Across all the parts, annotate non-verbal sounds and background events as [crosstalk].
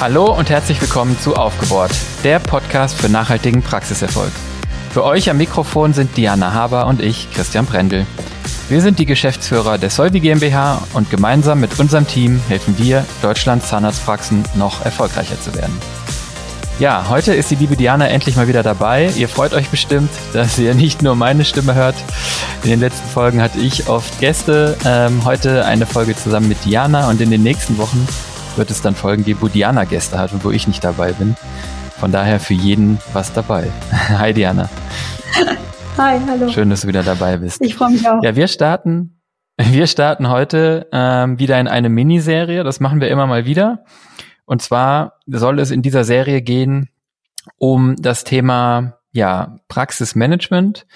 Hallo und herzlich willkommen zu Aufgebohrt, der Podcast für nachhaltigen Praxiserfolg. Für euch am Mikrofon sind Diana Haber und ich, Christian Brendel. Wir sind die Geschäftsführer der Solvi GmbH und gemeinsam mit unserem Team helfen wir, Deutschlands Zahnarztpraxen noch erfolgreicher zu werden. Ja, heute ist die liebe Diana endlich mal wieder dabei. Ihr freut euch bestimmt, dass ihr nicht nur meine Stimme hört. In den letzten Folgen hatte ich oft Gäste. Ähm, heute eine Folge zusammen mit Diana und in den nächsten Wochen wird es dann Folgen geben, wo Diana Gäste hat und wo ich nicht dabei bin. Von daher für jeden was dabei. [laughs] Hi Diana. Hi, hallo. Schön, dass du wieder dabei bist. Ich freue mich auch. Ja, wir starten, wir starten heute ähm, wieder in eine Miniserie. Das machen wir immer mal wieder. Und zwar soll es in dieser Serie gehen um das Thema ja Praxismanagement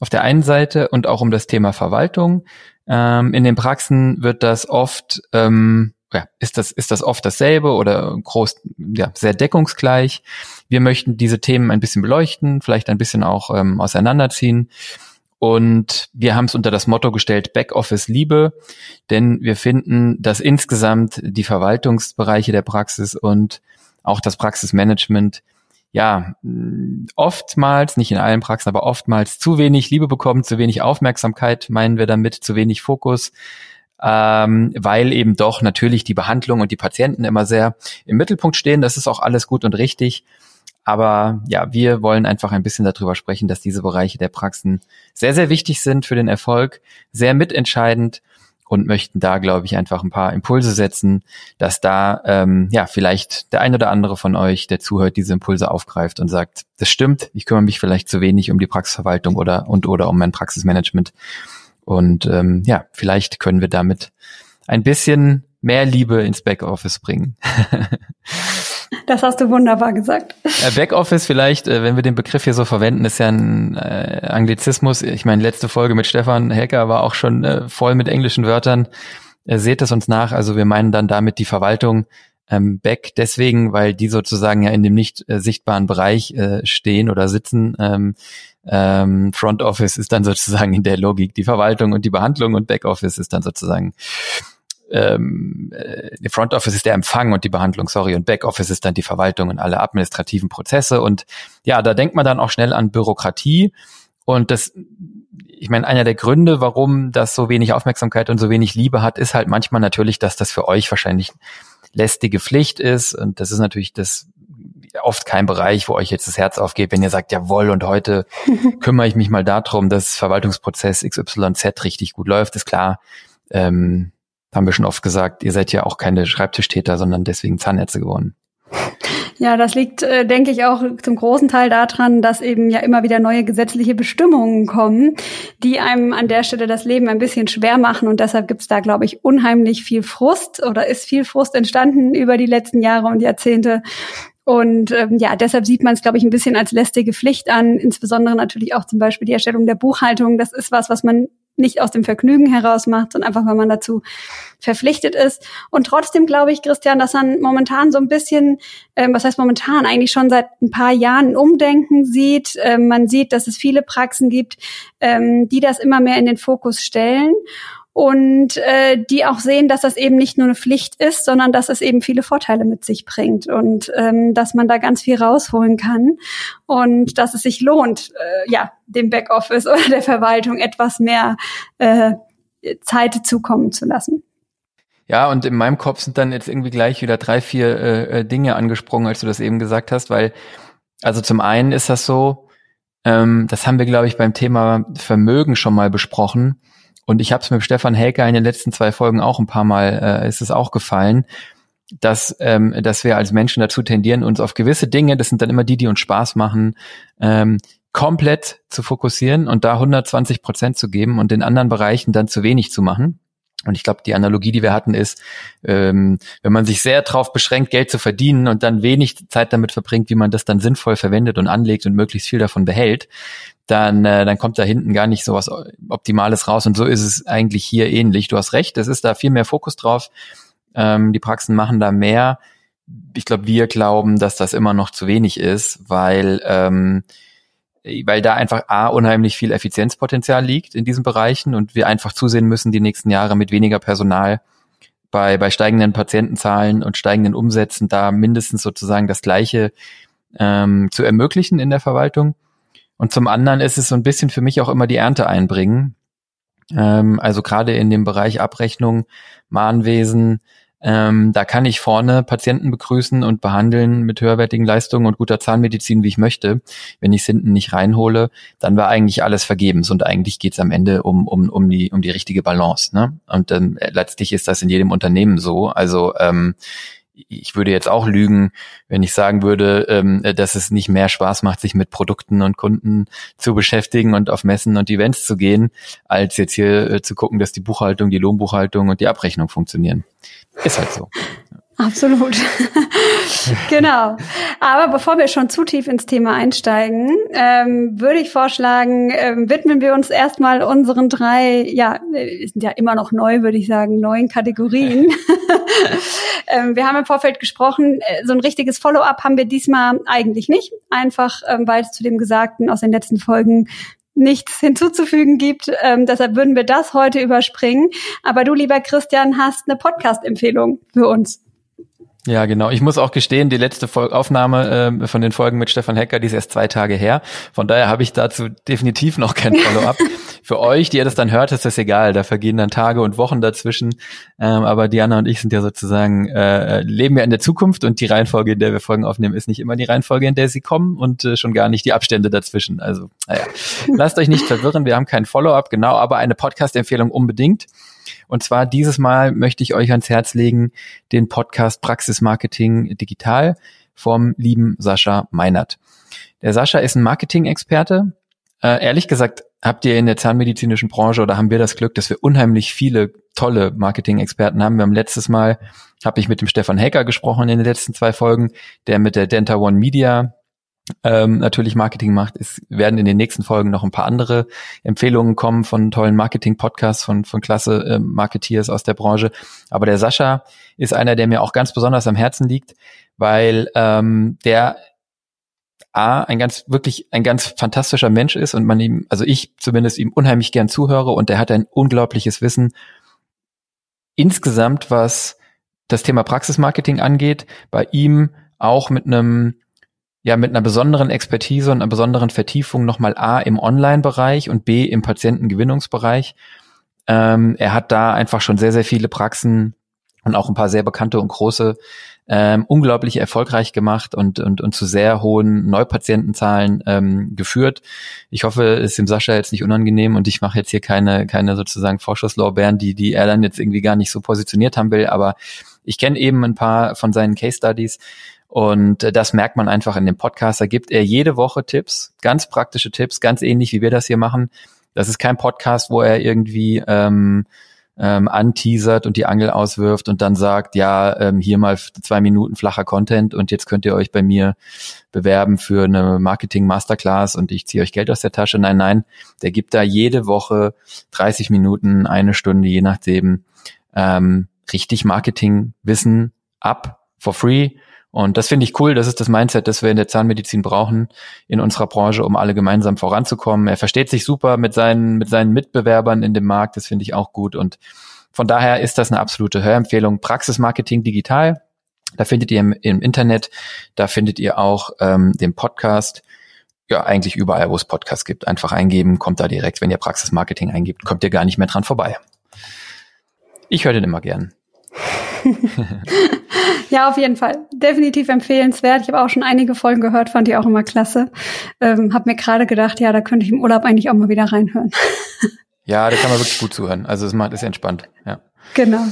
auf der einen Seite und auch um das Thema Verwaltung. Ähm, in den Praxen wird das oft ähm, ja, ist das, ist das oft dasselbe oder groß, ja, sehr deckungsgleich. Wir möchten diese Themen ein bisschen beleuchten, vielleicht ein bisschen auch ähm, auseinanderziehen. Und wir haben es unter das Motto gestellt, Backoffice Liebe, denn wir finden, dass insgesamt die Verwaltungsbereiche der Praxis und auch das Praxismanagement ja, oftmals, nicht in allen Praxen, aber oftmals zu wenig Liebe bekommen, zu wenig Aufmerksamkeit, meinen wir damit, zu wenig Fokus, ähm, weil eben doch natürlich die Behandlung und die Patienten immer sehr im Mittelpunkt stehen. Das ist auch alles gut und richtig. Aber ja, wir wollen einfach ein bisschen darüber sprechen, dass diese Bereiche der Praxen sehr, sehr wichtig sind für den Erfolg, sehr mitentscheidend und möchten da, glaube ich, einfach ein paar Impulse setzen, dass da ähm, ja vielleicht der ein oder andere von euch, der zuhört, diese Impulse aufgreift und sagt, das stimmt, ich kümmere mich vielleicht zu wenig um die Praxisverwaltung oder und oder um mein Praxismanagement und ähm, ja, vielleicht können wir damit ein bisschen mehr Liebe ins Backoffice bringen. [laughs] Das hast du wunderbar gesagt. Backoffice vielleicht, äh, wenn wir den Begriff hier so verwenden, ist ja ein äh, Anglizismus. Ich meine, letzte Folge mit Stefan Hecker war auch schon äh, voll mit englischen Wörtern. Seht es uns nach. Also wir meinen dann damit die Verwaltung ähm, Back deswegen, weil die sozusagen ja in dem nicht sichtbaren Bereich stehen oder sitzen. Ähm, ähm, Front Office ist dann sozusagen in der Logik die Verwaltung und die Behandlung und Back Office ist dann sozusagen ähm, äh, Front Office ist der Empfang und die Behandlung, sorry, und Back Office ist dann die Verwaltung und alle administrativen Prozesse. Und ja, da denkt man dann auch schnell an Bürokratie. Und das, ich meine, einer der Gründe, warum das so wenig Aufmerksamkeit und so wenig Liebe hat, ist halt manchmal natürlich, dass das für euch wahrscheinlich lästige Pflicht ist. Und das ist natürlich das oft kein Bereich, wo euch jetzt das Herz aufgeht, wenn ihr sagt, jawohl, und heute [laughs] kümmere ich mich mal darum, dass Verwaltungsprozess XYZ richtig gut läuft, ist klar. Ähm, haben wir schon oft gesagt, ihr seid ja auch keine Schreibtischtäter, sondern deswegen Zahnärzte geworden. Ja, das liegt, äh, denke ich, auch zum großen Teil daran, dass eben ja immer wieder neue gesetzliche Bestimmungen kommen, die einem an der Stelle das Leben ein bisschen schwer machen. Und deshalb gibt's da, glaube ich, unheimlich viel Frust oder ist viel Frust entstanden über die letzten Jahre und Jahrzehnte. Und ähm, ja, deshalb sieht man es, glaube ich, ein bisschen als lästige Pflicht an, insbesondere natürlich auch zum Beispiel die Erstellung der Buchhaltung. Das ist was, was man nicht aus dem Vergnügen heraus macht, sondern einfach, weil man dazu verpflichtet ist. Und trotzdem glaube ich, Christian, dass man momentan so ein bisschen, ähm, was heißt momentan, eigentlich schon seit ein paar Jahren Umdenken sieht. Ähm, man sieht, dass es viele Praxen gibt, ähm, die das immer mehr in den Fokus stellen und äh, die auch sehen, dass das eben nicht nur eine Pflicht ist, sondern dass es eben viele Vorteile mit sich bringt und ähm, dass man da ganz viel rausholen kann und dass es sich lohnt, äh, ja, dem Backoffice [laughs] oder der Verwaltung etwas mehr äh, Zeit zukommen zu lassen. Ja, und in meinem Kopf sind dann jetzt irgendwie gleich wieder drei, vier äh, äh Dinge angesprungen, als du das eben gesagt hast, weil, also zum einen ist das so, ähm, das haben wir, glaube ich, beim Thema Vermögen schon mal besprochen, und ich habe es mit Stefan Helker in den letzten zwei Folgen auch ein paar Mal, äh, ist es auch gefallen, dass, ähm, dass wir als Menschen dazu tendieren, uns auf gewisse Dinge, das sind dann immer die, die uns Spaß machen, ähm, komplett zu fokussieren und da 120 Prozent zu geben und in anderen Bereichen dann zu wenig zu machen. Und ich glaube, die Analogie, die wir hatten, ist, ähm, wenn man sich sehr darauf beschränkt, Geld zu verdienen und dann wenig Zeit damit verbringt, wie man das dann sinnvoll verwendet und anlegt und möglichst viel davon behält, dann, äh, dann kommt da hinten gar nicht so was Optimales raus. Und so ist es eigentlich hier ähnlich. Du hast recht, es ist da viel mehr Fokus drauf. Ähm, die Praxen machen da mehr. Ich glaube, wir glauben, dass das immer noch zu wenig ist, weil, ähm, weil da einfach A, unheimlich viel Effizienzpotenzial liegt in diesen Bereichen und wir einfach zusehen müssen, die nächsten Jahre mit weniger Personal bei, bei steigenden Patientenzahlen und steigenden Umsätzen da mindestens sozusagen das Gleiche ähm, zu ermöglichen in der Verwaltung. Und zum anderen ist es so ein bisschen für mich auch immer die Ernte einbringen. Ähm, also gerade in dem Bereich Abrechnung, Mahnwesen, ähm, da kann ich vorne Patienten begrüßen und behandeln mit höherwertigen Leistungen und guter Zahnmedizin, wie ich möchte. Wenn ich es hinten nicht reinhole, dann war eigentlich alles vergebens und eigentlich geht es am Ende um, um, um, die, um die richtige Balance. Ne? Und ähm, letztlich ist das in jedem Unternehmen so. Also ähm, ich würde jetzt auch lügen, wenn ich sagen würde, ähm, dass es nicht mehr Spaß macht, sich mit Produkten und Kunden zu beschäftigen und auf Messen und Events zu gehen, als jetzt hier äh, zu gucken, dass die Buchhaltung, die Lohnbuchhaltung und die Abrechnung funktionieren. Ist halt so. Absolut. [laughs] genau. Aber bevor wir schon zu tief ins Thema einsteigen, ähm, würde ich vorschlagen, ähm, widmen wir uns erstmal unseren drei, ja, sind ja immer noch neu, würde ich sagen, neuen Kategorien. [laughs] [laughs] ähm, wir haben im Vorfeld gesprochen, äh, so ein richtiges Follow-up haben wir diesmal eigentlich nicht, einfach ähm, weil es zu dem Gesagten aus den letzten Folgen nichts hinzuzufügen gibt. Ähm, deshalb würden wir das heute überspringen. Aber du, lieber Christian, hast eine Podcast-Empfehlung für uns. Ja, genau. Ich muss auch gestehen, die letzte Aufnahme äh, von den Folgen mit Stefan Hecker, die ist erst zwei Tage her. Von daher habe ich dazu definitiv noch kein [laughs] Follow-up. Für euch, die ihr das dann hört, ist das egal. Da vergehen dann Tage und Wochen dazwischen. Ähm, aber Diana und ich sind ja sozusagen, äh, leben ja in der Zukunft und die Reihenfolge, in der wir Folgen aufnehmen, ist nicht immer die Reihenfolge, in der sie kommen und äh, schon gar nicht die Abstände dazwischen. Also, naja, lasst euch nicht verwirren. Wir haben kein Follow-up, genau, aber eine Podcast-Empfehlung unbedingt. Und zwar dieses Mal möchte ich euch ans Herz legen, den Podcast Praxis Marketing Digital vom lieben Sascha Meinert. Der Sascha ist ein Marketing-Experte. Äh, ehrlich gesagt, habt ihr in der zahnmedizinischen Branche oder haben wir das Glück, dass wir unheimlich viele tolle Marketing-Experten haben. Wir haben letztes Mal, habe ich mit dem Stefan Hacker gesprochen in den letzten zwei Folgen, der mit der Denta One Media ähm, natürlich Marketing macht. Es werden in den nächsten Folgen noch ein paar andere Empfehlungen kommen von tollen Marketing-Podcasts, von, von klasse äh, Marketeers aus der Branche. Aber der Sascha ist einer, der mir auch ganz besonders am Herzen liegt, weil ähm, der A, ein ganz, wirklich ein ganz fantastischer Mensch ist und man ihm, also ich zumindest ihm unheimlich gern zuhöre und der hat ein unglaubliches Wissen insgesamt, was das Thema Praxismarketing angeht, bei ihm auch mit einem ja mit einer besonderen Expertise und einer besonderen Vertiefung nochmal A im Online-Bereich und B im Patientengewinnungsbereich. Ähm, er hat da einfach schon sehr, sehr viele Praxen und auch ein paar sehr bekannte und große ähm, unglaublich erfolgreich gemacht und, und, und zu sehr hohen Neupatientenzahlen ähm, geführt. Ich hoffe, es ist dem Sascha jetzt nicht unangenehm und ich mache jetzt hier keine, keine sozusagen Vorschusslorbeeren, die, die er dann jetzt irgendwie gar nicht so positioniert haben will, aber ich kenne eben ein paar von seinen Case Studies und äh, das merkt man einfach in dem Podcast. Da gibt er jede Woche Tipps, ganz praktische Tipps, ganz ähnlich wie wir das hier machen. Das ist kein Podcast, wo er irgendwie ähm, ähm, anteasert und die Angel auswirft und dann sagt, ja, ähm, hier mal zwei Minuten flacher Content und jetzt könnt ihr euch bei mir bewerben für eine Marketing Masterclass und ich ziehe euch Geld aus der Tasche. Nein, nein, der gibt da jede Woche 30 Minuten, eine Stunde, je nachdem, ähm, richtig Marketingwissen ab for free und das finde ich cool. Das ist das Mindset, das wir in der Zahnmedizin brauchen in unserer Branche, um alle gemeinsam voranzukommen. Er versteht sich super mit seinen, mit seinen Mitbewerbern in dem Markt. Das finde ich auch gut. Und von daher ist das eine absolute Hörempfehlung. Praxismarketing digital. Da findet ihr im, im Internet, da findet ihr auch ähm, den Podcast. Ja, eigentlich überall, wo es Podcasts gibt. Einfach eingeben, kommt da direkt. Wenn ihr Praxismarketing eingibt, kommt ihr gar nicht mehr dran vorbei. Ich höre den immer gern. [laughs] ja, auf jeden Fall. Definitiv empfehlenswert. Ich habe auch schon einige Folgen gehört, fand die auch immer klasse. Ähm, hab mir gerade gedacht, ja, da könnte ich im Urlaub eigentlich auch mal wieder reinhören. [laughs] ja, da kann man wirklich gut zuhören. Also es macht, ist entspannt. Ja. Genau.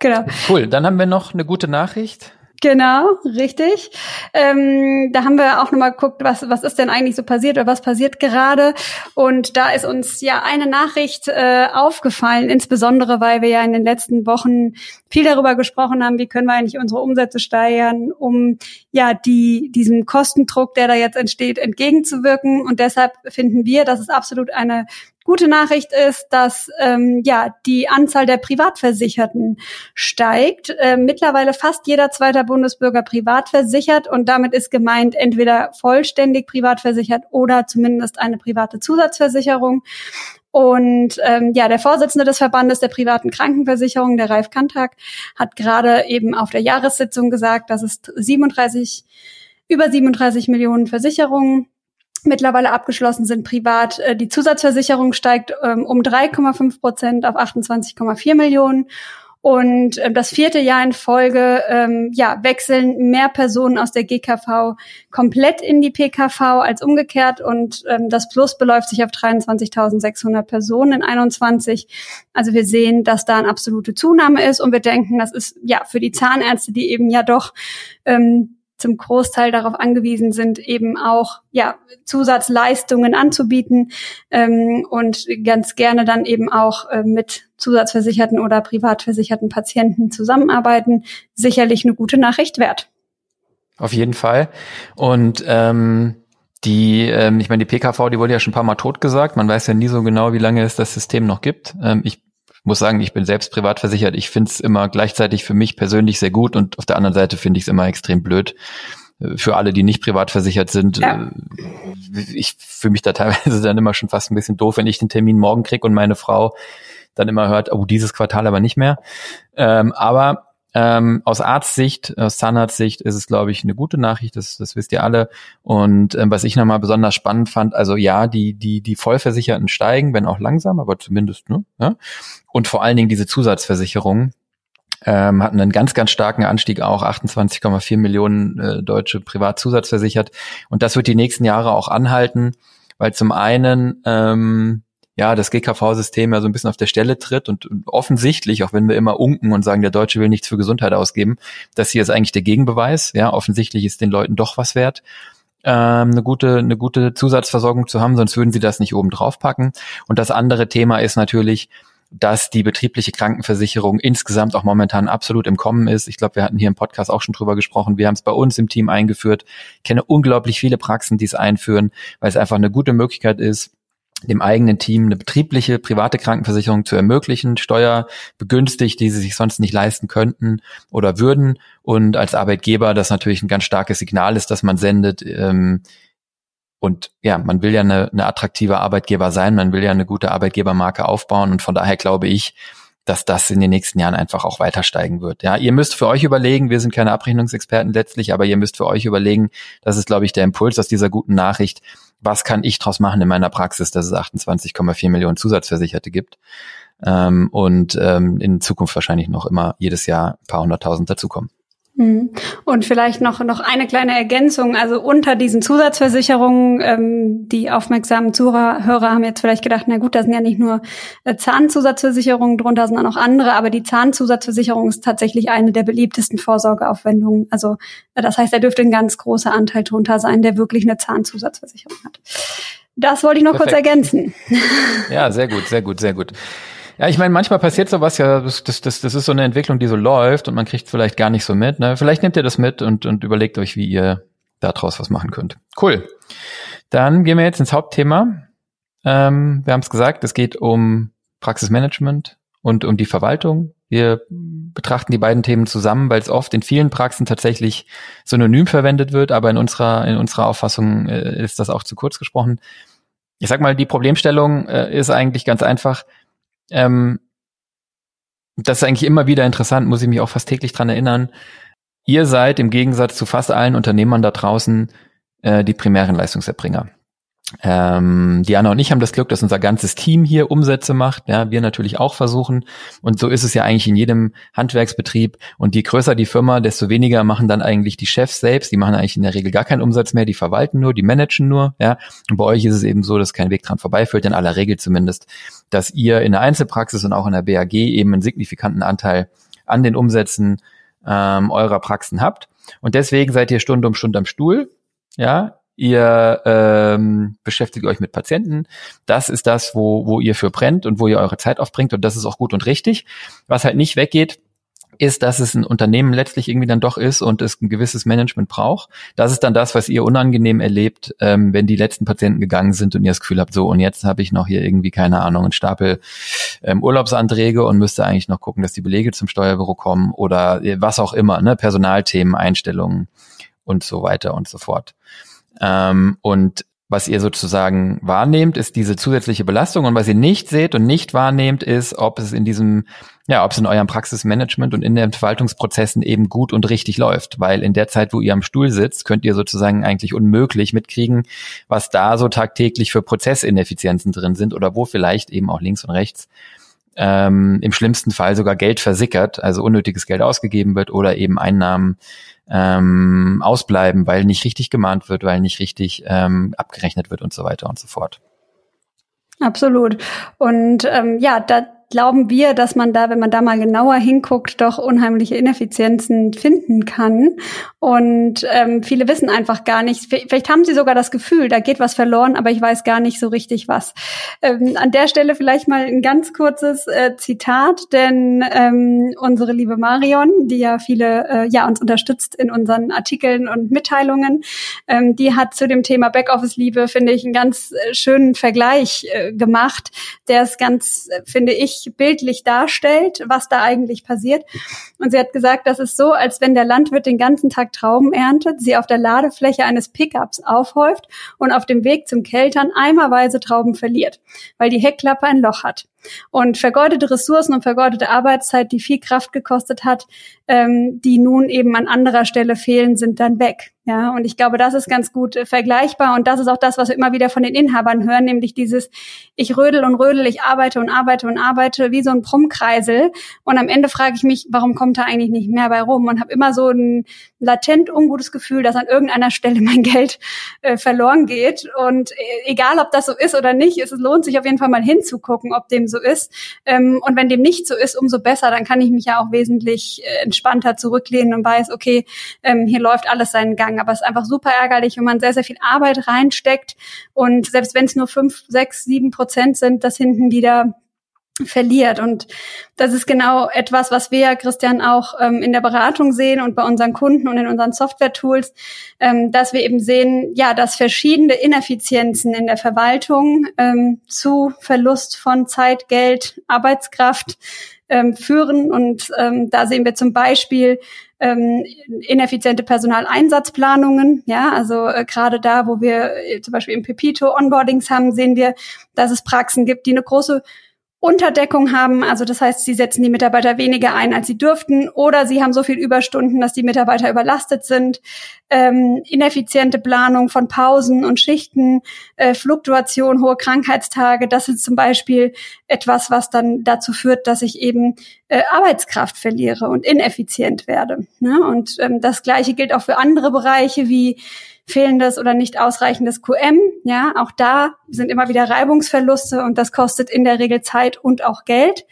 Genau. Cool. Dann haben wir noch eine gute Nachricht. Genau, richtig. Ähm, da haben wir auch nochmal geguckt, was, was ist denn eigentlich so passiert oder was passiert gerade. Und da ist uns ja eine Nachricht äh, aufgefallen, insbesondere weil wir ja in den letzten Wochen viel darüber gesprochen haben, wie können wir eigentlich unsere Umsätze steigern, um ja die diesem Kostendruck, der da jetzt entsteht, entgegenzuwirken. Und deshalb finden wir, dass es absolut eine gute Nachricht ist, dass ähm, ja die Anzahl der Privatversicherten steigt. Äh, mittlerweile fast jeder zweite Bundesbürger privat versichert und damit ist gemeint entweder vollständig privat versichert oder zumindest eine private Zusatzversicherung. Und ähm, ja, der Vorsitzende des Verbandes der privaten Krankenversicherung, der Ralf Kantak, hat gerade eben auf der Jahressitzung gesagt, dass es 37 über 37 Millionen Versicherungen mittlerweile abgeschlossen sind privat. Äh, die Zusatzversicherung steigt ähm, um 3,5 Prozent auf 28,4 Millionen. Und äh, das vierte Jahr in Folge ähm, ja, wechseln mehr Personen aus der GKV komplett in die PKV als umgekehrt. Und ähm, das Plus beläuft sich auf 23.600 Personen in 21. Also wir sehen, dass da eine absolute Zunahme ist. Und wir denken, das ist ja für die Zahnärzte, die eben ja doch ähm, zum Großteil darauf angewiesen sind, eben auch ja, Zusatzleistungen anzubieten ähm, und ganz gerne dann eben auch äh, mit zusatzversicherten oder privatversicherten Patienten zusammenarbeiten, sicherlich eine gute Nachricht wert. Auf jeden Fall. Und ähm, die, ähm, ich meine, die PKV, die wurde ja schon ein paar Mal totgesagt. Man weiß ja nie so genau, wie lange es das System noch gibt. Ähm, ich muss sagen, ich bin selbst privat versichert. Ich finde es immer gleichzeitig für mich persönlich sehr gut und auf der anderen Seite finde ich es immer extrem blöd äh, für alle, die nicht privat versichert sind. Ja. Äh, ich fühle mich da [laughs] teilweise dann immer schon fast ein bisschen doof, wenn ich den Termin morgen krieg und meine Frau dann immer hört, oh, dieses Quartal aber nicht mehr. Ähm, aber ähm, aus Arztsicht, aus Zahnarztsicht ist es, glaube ich, eine gute Nachricht, das, das wisst ihr alle. Und ähm, was ich nochmal besonders spannend fand, also ja, die, die, die Vollversicherten steigen, wenn auch langsam, aber zumindest, ne? Ja? Und vor allen Dingen diese Zusatzversicherungen ähm, hatten einen ganz, ganz starken Anstieg auch, 28,4 Millionen äh, Deutsche privat zusatzversichert. Und das wird die nächsten Jahre auch anhalten, weil zum einen ähm, ja, das GKV-System ja so ein bisschen auf der Stelle tritt und, offensichtlich, auch wenn wir immer unken und sagen, der Deutsche will nichts für Gesundheit ausgeben, das hier ist eigentlich der Gegenbeweis. Ja, offensichtlich ist den Leuten doch was wert, ähm, eine gute, eine gute Zusatzversorgung zu haben, sonst würden sie das nicht oben drauf packen. Und das andere Thema ist natürlich, dass die betriebliche Krankenversicherung insgesamt auch momentan absolut im Kommen ist. Ich glaube, wir hatten hier im Podcast auch schon drüber gesprochen. Wir haben es bei uns im Team eingeführt. Ich kenne unglaublich viele Praxen, die es einführen, weil es einfach eine gute Möglichkeit ist, dem eigenen Team eine betriebliche, private Krankenversicherung zu ermöglichen, steuerbegünstigt, die sie sich sonst nicht leisten könnten oder würden. Und als Arbeitgeber das natürlich ein ganz starkes Signal ist, dass man sendet. Ähm, und ja, man will ja eine, eine attraktive Arbeitgeber sein, man will ja eine gute Arbeitgebermarke aufbauen. Und von daher glaube ich, dass das in den nächsten Jahren einfach auch weiter steigen wird. Ja, ihr müsst für euch überlegen, wir sind keine Abrechnungsexperten letztlich, aber ihr müsst für euch überlegen, das ist, glaube ich, der Impuls aus dieser guten Nachricht, was kann ich draus machen in meiner Praxis, dass es 28,4 Millionen Zusatzversicherte gibt ähm, und ähm, in Zukunft wahrscheinlich noch immer jedes Jahr ein paar hunderttausend dazukommen. Mhm. Und vielleicht noch, noch eine kleine Ergänzung. Also unter diesen Zusatzversicherungen, ähm, die aufmerksamen Zuhörer haben jetzt vielleicht gedacht, na gut, da sind ja nicht nur äh, Zahnzusatzversicherungen drunter, sondern auch andere. Aber die Zahnzusatzversicherung ist tatsächlich eine der beliebtesten Vorsorgeaufwendungen. Also äh, das heißt, da dürfte ein ganz großer Anteil drunter sein, der wirklich eine Zahnzusatzversicherung hat. Das wollte ich noch Perfekt. kurz ergänzen. Ja, sehr gut, sehr gut, sehr gut. Ja, ich meine, manchmal passiert sowas ja, das, das, das, ist so eine Entwicklung, die so läuft und man kriegt vielleicht gar nicht so mit. Ne? Vielleicht nehmt ihr das mit und, und überlegt euch, wie ihr daraus was machen könnt. Cool. Dann gehen wir jetzt ins Hauptthema. Ähm, wir haben es gesagt, es geht um Praxismanagement und um die Verwaltung. Wir betrachten die beiden Themen zusammen, weil es oft in vielen Praxen tatsächlich synonym verwendet wird, aber in unserer, in unserer Auffassung äh, ist das auch zu kurz gesprochen. Ich sag mal, die Problemstellung äh, ist eigentlich ganz einfach ähm, das ist eigentlich immer wieder interessant, muss ich mich auch fast täglich dran erinnern. Ihr seid im Gegensatz zu fast allen Unternehmern da draußen äh, die primären Leistungserbringer. Ähm, Diana und ich haben das Glück, dass unser ganzes Team hier Umsätze macht. Ja, wir natürlich auch versuchen. Und so ist es ja eigentlich in jedem Handwerksbetrieb. Und je größer die Firma, desto weniger machen dann eigentlich die Chefs selbst. Die machen eigentlich in der Regel gar keinen Umsatz mehr. Die verwalten nur, die managen nur. Ja, und bei euch ist es eben so, dass kein Weg dran vorbeiführt, in aller Regel zumindest, dass ihr in der Einzelpraxis und auch in der BAG eben einen signifikanten Anteil an den Umsätzen ähm, eurer Praxen habt. Und deswegen seid ihr Stunde um Stunde am Stuhl. Ja, ihr ähm, beschäftigt euch mit Patienten. Das ist das, wo, wo ihr für brennt und wo ihr eure Zeit aufbringt und das ist auch gut und richtig. Was halt nicht weggeht, ist, dass es ein Unternehmen letztlich irgendwie dann doch ist und es ein gewisses Management braucht. Das ist dann das, was ihr unangenehm erlebt, ähm, wenn die letzten Patienten gegangen sind und ihr das Gefühl habt, so und jetzt habe ich noch hier irgendwie, keine Ahnung, einen Stapel ähm, Urlaubsanträge und müsste eigentlich noch gucken, dass die Belege zum Steuerbüro kommen oder was auch immer, ne, Personalthemen, Einstellungen und so weiter und so fort. Ähm, und was ihr sozusagen wahrnehmt, ist diese zusätzliche Belastung. Und was ihr nicht seht und nicht wahrnehmt, ist, ob es in diesem, ja, ob es in eurem Praxismanagement und in den Verwaltungsprozessen eben gut und richtig läuft, weil in der Zeit, wo ihr am Stuhl sitzt, könnt ihr sozusagen eigentlich unmöglich mitkriegen, was da so tagtäglich für Prozessineffizienzen drin sind oder wo vielleicht eben auch links und rechts ähm, im schlimmsten Fall sogar Geld versickert, also unnötiges Geld ausgegeben wird oder eben Einnahmen ähm, ausbleiben, weil nicht richtig gemahnt wird, weil nicht richtig ähm, abgerechnet wird und so weiter und so fort. Absolut. Und ähm, ja, da glauben wir, dass man da, wenn man da mal genauer hinguckt, doch unheimliche Ineffizienzen finden kann. Und ähm, viele wissen einfach gar nicht, vielleicht haben sie sogar das Gefühl, da geht was verloren, aber ich weiß gar nicht so richtig was. Ähm, an der Stelle vielleicht mal ein ganz kurzes äh, Zitat, denn ähm, unsere liebe Marion, die ja viele, äh, ja, uns unterstützt in unseren Artikeln und Mitteilungen, ähm, die hat zu dem Thema Backoffice-Liebe, finde ich, einen ganz äh, schönen Vergleich äh, gemacht, der ist ganz, äh, finde ich, bildlich darstellt, was da eigentlich passiert. Und sie hat gesagt, das ist so, als wenn der Landwirt den ganzen Tag Trauben erntet, sie auf der Ladefläche eines Pickups aufhäuft und auf dem Weg zum Keltern eimerweise Trauben verliert, weil die Heckklappe ein Loch hat. Und vergeudete Ressourcen und vergeudete Arbeitszeit, die viel Kraft gekostet hat, ähm, die nun eben an anderer Stelle fehlen, sind dann weg. Ja, und ich glaube, das ist ganz gut äh, vergleichbar. Und das ist auch das, was wir immer wieder von den Inhabern hören, nämlich dieses ich rödel und rödel, ich arbeite und arbeite und arbeite wie so ein Brummkreisel. Und am Ende frage ich mich, warum kommt da eigentlich nicht mehr bei rum? Und habe immer so ein latent ungutes Gefühl, dass an irgendeiner Stelle mein Geld äh, verloren geht. Und äh, egal, ob das so ist oder nicht, es lohnt sich auf jeden Fall mal hinzugucken, ob dem so ist. Ähm, und wenn dem nicht so ist, umso besser, dann kann ich mich ja auch wesentlich äh, entspannter zurücklehnen und weiß, okay, ähm, hier läuft alles seinen Gang. Aber es ist einfach super ärgerlich, wenn man sehr, sehr viel Arbeit reinsteckt. Und selbst wenn es nur fünf, sechs, sieben Prozent sind, das hinten wieder verliert. Und das ist genau etwas, was wir, Christian, auch ähm, in der Beratung sehen und bei unseren Kunden und in unseren Software-Tools, ähm, dass wir eben sehen, ja, dass verschiedene Ineffizienzen in der Verwaltung ähm, zu Verlust von Zeit, Geld, Arbeitskraft ähm, führen. Und ähm, da sehen wir zum Beispiel ähm, ineffiziente Personaleinsatzplanungen. Ja, also äh, gerade da, wo wir äh, zum Beispiel im Pepito Onboardings haben, sehen wir, dass es Praxen gibt, die eine große Unterdeckung haben, also das heißt, sie setzen die Mitarbeiter weniger ein, als sie dürften, oder sie haben so viel Überstunden, dass die Mitarbeiter überlastet sind, ähm, ineffiziente Planung von Pausen und Schichten, äh, Fluktuation, hohe Krankheitstage, das ist zum Beispiel etwas, was dann dazu führt, dass ich eben äh, Arbeitskraft verliere und ineffizient werde. Ne? Und ähm, das Gleiche gilt auch für andere Bereiche wie fehlendes oder nicht ausreichendes QM. Ja, auch da sind immer wieder Reibungsverluste und das kostet in der Regel Zeit und auch Geld.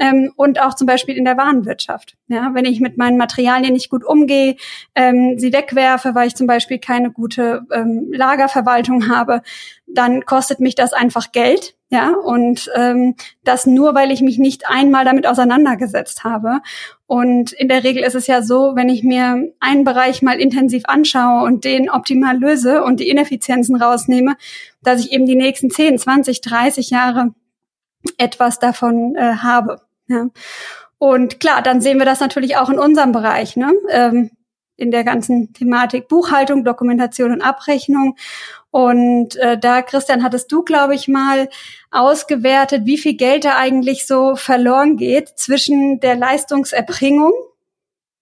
Ähm, und auch zum Beispiel in der Warenwirtschaft. Ja, wenn ich mit meinen Materialien nicht gut umgehe, ähm, sie wegwerfe, weil ich zum Beispiel keine gute ähm, Lagerverwaltung habe, dann kostet mich das einfach Geld. Ja, und ähm, das nur, weil ich mich nicht einmal damit auseinandergesetzt habe. Und in der Regel ist es ja so, wenn ich mir einen Bereich mal intensiv anschaue und den optimal löse und die Ineffizienzen rausnehme, dass ich eben die nächsten 10, 20, 30 Jahre etwas davon äh, habe. Ja. Und klar, dann sehen wir das natürlich auch in unserem Bereich. Ne? Ähm, in der ganzen Thematik Buchhaltung, Dokumentation und Abrechnung. Und äh, da, Christian, hattest du, glaube ich, mal ausgewertet, wie viel Geld da eigentlich so verloren geht zwischen der Leistungserbringung,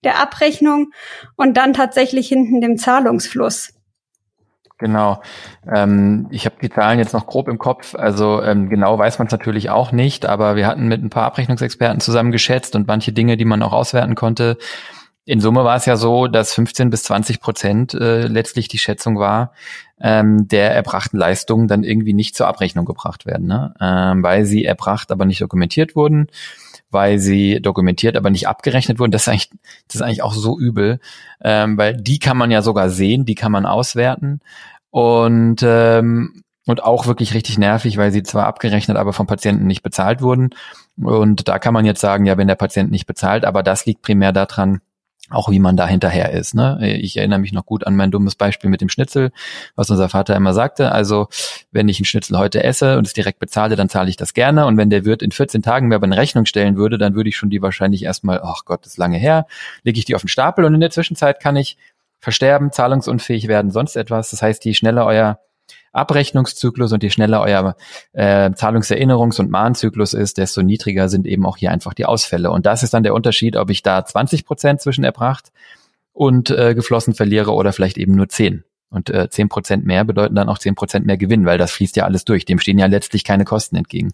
der Abrechnung und dann tatsächlich hinten dem Zahlungsfluss. Genau. Ähm, ich habe die Zahlen jetzt noch grob im Kopf. Also ähm, genau weiß man es natürlich auch nicht, aber wir hatten mit ein paar Abrechnungsexperten zusammen geschätzt und manche Dinge, die man auch auswerten konnte, in Summe war es ja so, dass 15 bis 20 Prozent äh, letztlich die Schätzung war, ähm, der erbrachten Leistungen dann irgendwie nicht zur Abrechnung gebracht werden, ne? ähm, weil sie erbracht, aber nicht dokumentiert wurden, weil sie dokumentiert, aber nicht abgerechnet wurden. Das ist eigentlich, das ist eigentlich auch so übel, ähm, weil die kann man ja sogar sehen, die kann man auswerten und ähm, und auch wirklich richtig nervig, weil sie zwar abgerechnet, aber vom Patienten nicht bezahlt wurden. Und da kann man jetzt sagen, ja, wenn der Patient nicht bezahlt, aber das liegt primär daran, auch wie man da hinterher ist. Ne? Ich erinnere mich noch gut an mein dummes Beispiel mit dem Schnitzel, was unser Vater immer sagte. Also wenn ich einen Schnitzel heute esse und es direkt bezahle, dann zahle ich das gerne. Und wenn der Wirt in 14 Tagen mir aber eine Rechnung stellen würde, dann würde ich schon die wahrscheinlich erstmal, ach Gott, das ist lange her, lege ich die auf den Stapel und in der Zwischenzeit kann ich versterben, zahlungsunfähig werden, sonst etwas. Das heißt, je schneller euer Abrechnungszyklus und je schneller euer äh, Zahlungserinnerungs- und Mahnzyklus ist, desto niedriger sind eben auch hier einfach die Ausfälle. Und das ist dann der Unterschied, ob ich da 20 Prozent zwischen erbracht und äh, geflossen verliere oder vielleicht eben nur 10. Und äh, 10 Prozent mehr bedeuten dann auch 10 Prozent mehr Gewinn, weil das fließt ja alles durch. Dem stehen ja letztlich keine Kosten entgegen.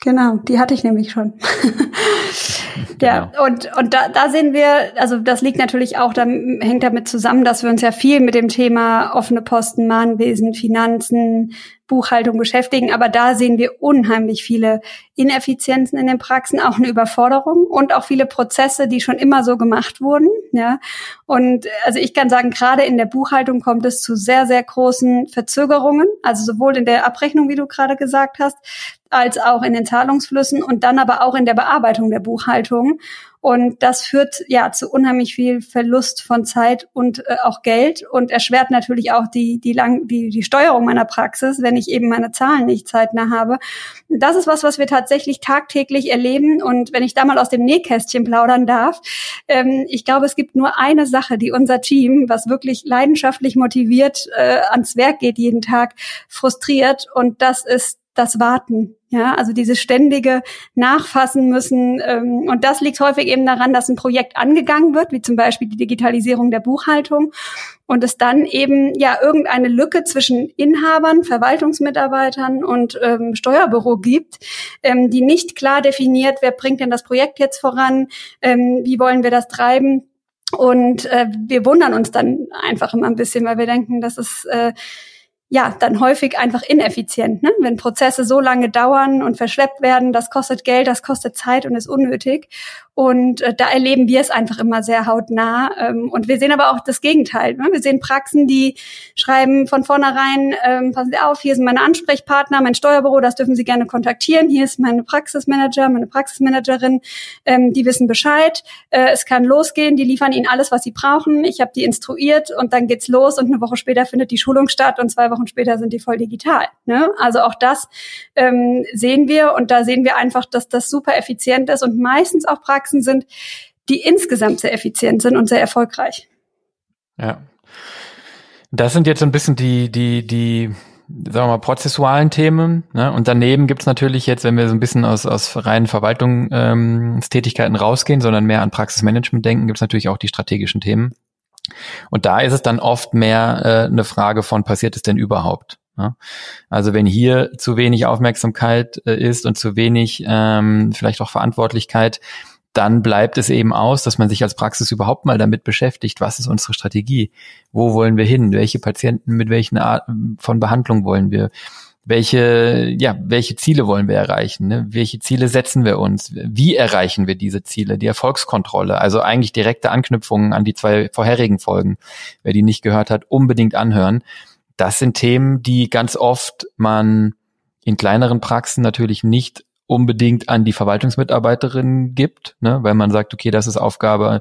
Genau, die hatte ich nämlich schon. [laughs] ja, genau. und, und da, da sehen wir, also das liegt natürlich auch, da hängt damit zusammen, dass wir uns ja viel mit dem Thema offene Posten, Mahnwesen, Finanzen, Buchhaltung beschäftigen. Aber da sehen wir unheimlich viele Ineffizienzen in den Praxen, auch eine Überforderung und auch viele Prozesse, die schon immer so gemacht wurden. Ja, und also ich kann sagen, gerade in der Buchhaltung kommt es zu sehr, sehr großen Verzögerungen. Also sowohl in der Abrechnung, wie du gerade gesagt hast, als auch in den Zahlungsflüssen und dann aber auch in der Bearbeitung der Buchhaltung. Und das führt ja zu unheimlich viel Verlust von Zeit und äh, auch Geld und erschwert natürlich auch die, die, lang, die, die Steuerung meiner Praxis, wenn ich eben meine Zahlen nicht zeitnah habe. Das ist was, was wir tatsächlich tagtäglich erleben. Und wenn ich da mal aus dem Nähkästchen plaudern darf, ähm, ich glaube, es gibt nur eine Sache, die unser Team, was wirklich leidenschaftlich motiviert äh, ans Werk geht jeden Tag, frustriert. Und das ist das Warten. Ja, also dieses ständige Nachfassen müssen. Ähm, und das liegt häufig eben daran, dass ein Projekt angegangen wird, wie zum Beispiel die Digitalisierung der Buchhaltung. Und es dann eben ja irgendeine Lücke zwischen Inhabern, Verwaltungsmitarbeitern und ähm, Steuerbüro gibt, ähm, die nicht klar definiert, wer bringt denn das Projekt jetzt voran, ähm, wie wollen wir das treiben. Und äh, wir wundern uns dann einfach immer ein bisschen, weil wir denken, dass es äh, ja, dann häufig einfach ineffizient. Ne? Wenn Prozesse so lange dauern und verschleppt werden, das kostet Geld, das kostet Zeit und ist unnötig. Und äh, da erleben wir es einfach immer sehr hautnah. Ähm, und wir sehen aber auch das Gegenteil. Ne? Wir sehen Praxen, die schreiben von vornherein, ähm, passen Sie auf, hier sind meine Ansprechpartner, mein Steuerbüro, das dürfen Sie gerne kontaktieren. Hier ist meine Praxismanager, meine Praxismanagerin, ähm, die wissen Bescheid. Äh, es kann losgehen, die liefern Ihnen alles, was Sie brauchen. Ich habe die instruiert und dann geht's los und eine Woche später findet die Schulung statt und zwei Wochen später sind die voll digital. Ne? Also auch das ähm, sehen wir und da sehen wir einfach, dass das super effizient ist und meistens auch Praxen sind, die insgesamt sehr effizient sind und sehr erfolgreich. Ja. Das sind jetzt so ein bisschen die, die, die, sagen wir mal, prozessualen Themen. Ne? Und daneben gibt's natürlich jetzt, wenn wir so ein bisschen aus, aus reinen Verwaltungstätigkeiten ähm, rausgehen, sondern mehr an Praxismanagement denken, gibt's natürlich auch die strategischen Themen. Und da ist es dann oft mehr äh, eine Frage von, passiert es denn überhaupt? Ne? Also wenn hier zu wenig Aufmerksamkeit äh, ist und zu wenig ähm, vielleicht auch Verantwortlichkeit, dann bleibt es eben aus, dass man sich als Praxis überhaupt mal damit beschäftigt, was ist unsere Strategie, wo wollen wir hin, welche Patienten mit welchen Arten von Behandlung wollen wir, welche, ja, welche Ziele wollen wir erreichen, ne? welche Ziele setzen wir uns, wie erreichen wir diese Ziele, die Erfolgskontrolle, also eigentlich direkte Anknüpfungen an die zwei vorherigen Folgen. Wer die nicht gehört hat, unbedingt anhören. Das sind Themen, die ganz oft man in kleineren Praxen natürlich nicht unbedingt an die Verwaltungsmitarbeiterinnen gibt, ne, weil man sagt, okay, das ist Aufgabe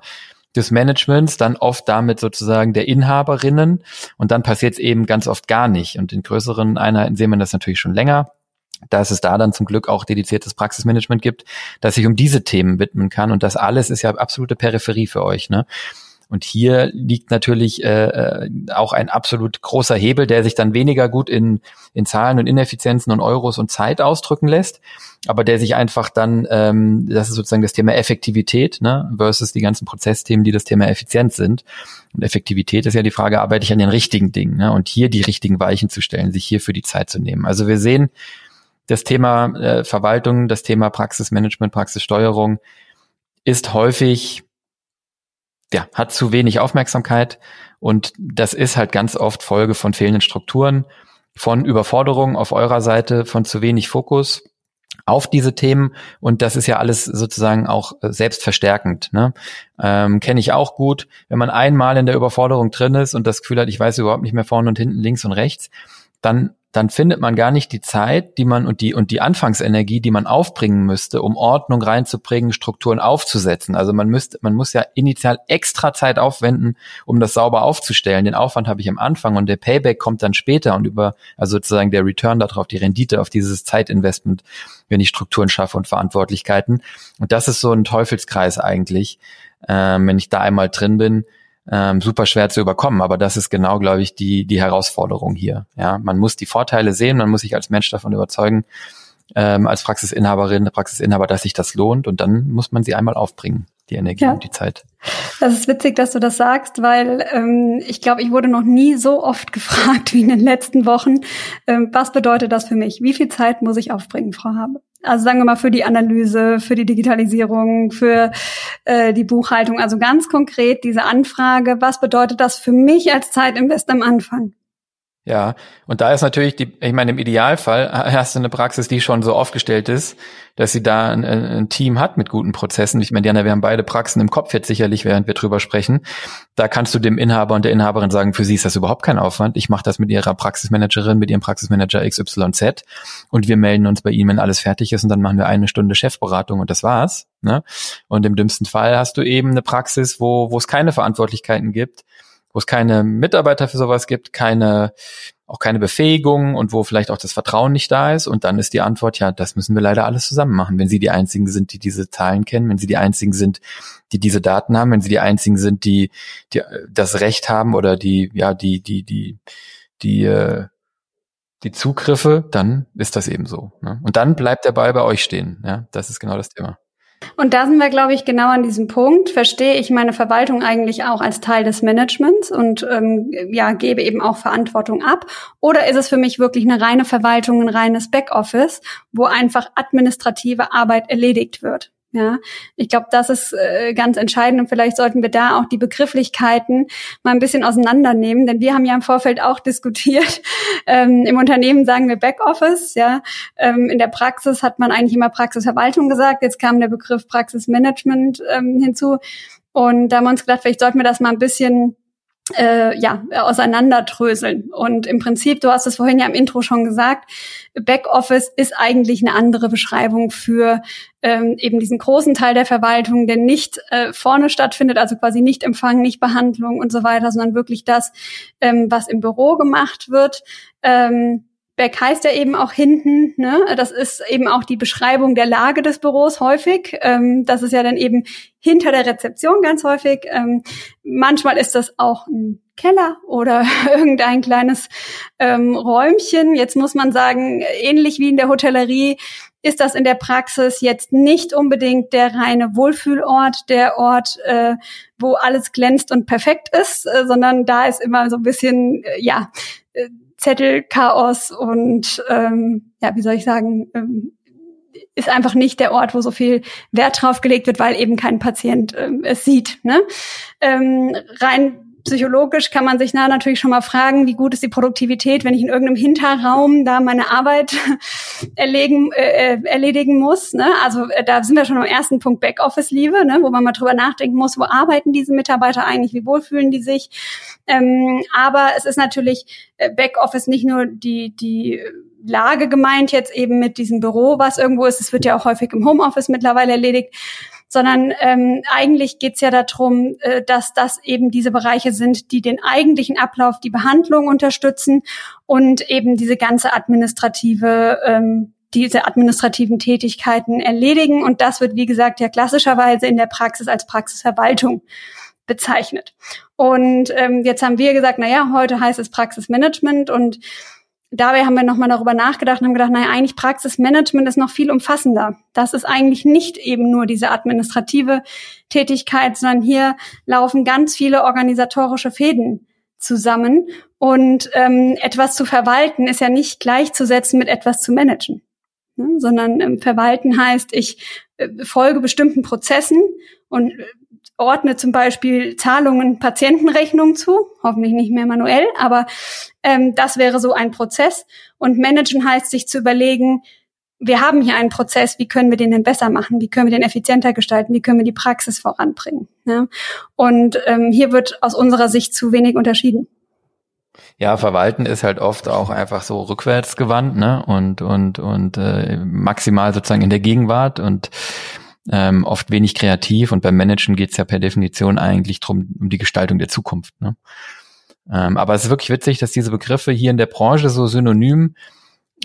des Managements, dann oft damit sozusagen der Inhaberinnen und dann passiert es eben ganz oft gar nicht. Und in größeren Einheiten sehen wir das natürlich schon länger, dass es da dann zum Glück auch dediziertes Praxismanagement gibt, das sich um diese Themen widmen kann. Und das alles ist ja absolute Peripherie für euch. Ne? Und hier liegt natürlich äh, äh, auch ein absolut großer Hebel, der sich dann weniger gut in, in Zahlen und Ineffizienzen und Euros und Zeit ausdrücken lässt, aber der sich einfach dann, ähm, das ist sozusagen das Thema Effektivität ne, versus die ganzen Prozessthemen, die das Thema Effizienz sind. Und Effektivität ist ja die Frage, arbeite ich an den richtigen Dingen ne, und hier die richtigen Weichen zu stellen, sich hierfür die Zeit zu nehmen. Also wir sehen das Thema äh, Verwaltung, das Thema Praxismanagement, Praxissteuerung ist häufig ja, hat zu wenig Aufmerksamkeit und das ist halt ganz oft Folge von fehlenden Strukturen, von Überforderung auf eurer Seite, von zu wenig Fokus auf diese Themen und das ist ja alles sozusagen auch äh, selbstverstärkend. Ne? Ähm, Kenne ich auch gut, wenn man einmal in der Überforderung drin ist und das Gefühl hat, ich weiß überhaupt nicht mehr vorne und hinten, links und rechts, dann dann findet man gar nicht die Zeit, die man und die und die Anfangsenergie, die man aufbringen müsste, um Ordnung reinzubringen, Strukturen aufzusetzen. Also man müsste, man muss ja initial extra Zeit aufwenden, um das sauber aufzustellen. Den Aufwand habe ich am Anfang und der Payback kommt dann später und über, also sozusagen der Return darauf, die Rendite auf dieses Zeitinvestment, wenn ich Strukturen schaffe und Verantwortlichkeiten. Und das ist so ein Teufelskreis eigentlich. Ähm, wenn ich da einmal drin bin, ähm, super schwer zu überkommen. Aber das ist genau, glaube ich, die, die Herausforderung hier. Ja, man muss die Vorteile sehen, man muss sich als Mensch davon überzeugen, ähm, als Praxisinhaberin, Praxisinhaber, dass sich das lohnt und dann muss man sie einmal aufbringen, die Energie ja. und die Zeit. Das ist witzig, dass du das sagst, weil ähm, ich glaube, ich wurde noch nie so oft [laughs] gefragt wie in den letzten Wochen, ähm, was bedeutet das für mich? Wie viel Zeit muss ich aufbringen, Frau Habe? Also sagen wir mal für die Analyse, für die Digitalisierung, für äh, die Buchhaltung. Also ganz konkret diese Anfrage, was bedeutet das für mich als Zeitinvest am Anfang? Ja, und da ist natürlich die, ich meine, im Idealfall hast du eine Praxis, die schon so aufgestellt ist, dass sie da ein, ein Team hat mit guten Prozessen. Ich meine, Diana, wir haben beide Praxen im Kopf jetzt sicherlich, während wir drüber sprechen. Da kannst du dem Inhaber und der Inhaberin sagen, für sie ist das überhaupt kein Aufwand. Ich mache das mit ihrer Praxismanagerin, mit ihrem Praxismanager XYZ und wir melden uns bei ihnen, wenn alles fertig ist und dann machen wir eine Stunde Chefberatung und das war's. Ne? Und im dümmsten Fall hast du eben eine Praxis, wo, wo es keine Verantwortlichkeiten gibt wo es keine Mitarbeiter für sowas gibt, keine, auch keine Befähigung und wo vielleicht auch das Vertrauen nicht da ist. Und dann ist die Antwort, ja, das müssen wir leider alles zusammen machen. Wenn Sie die Einzigen sind, die diese Zahlen kennen, wenn Sie die Einzigen sind, die diese Daten haben, wenn Sie die Einzigen sind, die, die das Recht haben oder die, ja, die, die, die, die, äh, die Zugriffe, dann ist das eben so. Ne? Und dann bleibt der Ball bei euch stehen. Ja, das ist genau das Thema. Und da sind wir, glaube ich, genau an diesem Punkt. Verstehe ich meine Verwaltung eigentlich auch als Teil des Managements und ähm, ja, gebe eben auch Verantwortung ab? Oder ist es für mich wirklich eine reine Verwaltung, ein reines Backoffice, wo einfach administrative Arbeit erledigt wird? Ja, ich glaube, das ist äh, ganz entscheidend und vielleicht sollten wir da auch die Begrifflichkeiten mal ein bisschen auseinandernehmen, denn wir haben ja im Vorfeld auch diskutiert. [laughs] Ähm, Im Unternehmen sagen wir Backoffice, ja. Ähm, in der Praxis hat man eigentlich immer Praxisverwaltung gesagt. Jetzt kam der Begriff Praxismanagement ähm, hinzu und da haben wir uns gedacht, vielleicht sollten wir das mal ein bisschen äh, ja, auseinanderdröseln. Und im Prinzip, du hast es vorhin ja im Intro schon gesagt, Backoffice ist eigentlich eine andere Beschreibung für ähm, eben diesen großen Teil der Verwaltung, der nicht äh, vorne stattfindet, also quasi nicht Empfang, nicht Behandlung und so weiter, sondern wirklich das, ähm, was im Büro gemacht wird. Ähm, Back heißt ja eben auch hinten, ne? Das ist eben auch die Beschreibung der Lage des Büros häufig. Ähm, das ist ja dann eben hinter der Rezeption ganz häufig. Ähm, manchmal ist das auch ein Keller oder [laughs] irgendein kleines ähm, Räumchen. Jetzt muss man sagen, ähnlich wie in der Hotellerie ist das in der Praxis jetzt nicht unbedingt der reine Wohlfühlort, der Ort, äh, wo alles glänzt und perfekt ist, äh, sondern da ist immer so ein bisschen, äh, ja, äh, Zettelchaos und ähm, ja, wie soll ich sagen, ähm, ist einfach nicht der Ort, wo so viel Wert drauf gelegt wird, weil eben kein Patient ähm, es sieht. Ne? Ähm, rein psychologisch kann man sich na, natürlich schon mal fragen, wie gut ist die Produktivität, wenn ich in irgendeinem Hinterraum da meine Arbeit [laughs] erlegen, äh, äh, erledigen muss. Ne? Also äh, da sind wir schon am ersten Punkt Backoffice-Liebe, ne? wo man mal drüber nachdenken muss, wo arbeiten diese Mitarbeiter eigentlich, wie wohl fühlen die sich. Ähm, aber es ist natürlich äh, Backoffice nicht nur die, die Lage gemeint jetzt eben mit diesem Büro, was irgendwo ist. Es wird ja auch häufig im Homeoffice mittlerweile erledigt sondern ähm, eigentlich geht's ja darum, äh, dass das eben diese Bereiche sind, die den eigentlichen Ablauf, die Behandlung unterstützen und eben diese ganze administrative ähm, diese administrativen Tätigkeiten erledigen. Und das wird, wie gesagt, ja klassischerweise in der Praxis als Praxisverwaltung bezeichnet. Und ähm, jetzt haben wir gesagt, na ja, heute heißt es Praxismanagement und dabei haben wir nochmal darüber nachgedacht und haben gedacht, naja, eigentlich Praxismanagement ist noch viel umfassender. Das ist eigentlich nicht eben nur diese administrative Tätigkeit, sondern hier laufen ganz viele organisatorische Fäden zusammen. Und ähm, etwas zu verwalten ist ja nicht gleichzusetzen mit etwas zu managen, ne? sondern ähm, verwalten heißt, ich äh, folge bestimmten Prozessen und äh, ordne zum Beispiel Zahlungen Patientenrechnungen zu, hoffentlich nicht mehr manuell, aber ähm, das wäre so ein Prozess. Und managen heißt, sich zu überlegen, wir haben hier einen Prozess, wie können wir den denn besser machen, wie können wir den effizienter gestalten, wie können wir die Praxis voranbringen. Ja? Und ähm, hier wird aus unserer Sicht zu wenig unterschieden. Ja, Verwalten ist halt oft auch einfach so rückwärts gewandt, ne? Und und und äh, maximal sozusagen in der Gegenwart und ähm, oft wenig kreativ. Und beim Managen geht's ja per Definition eigentlich drum um die Gestaltung der Zukunft. Ne? Ähm, aber es ist wirklich witzig, dass diese Begriffe hier in der Branche so synonym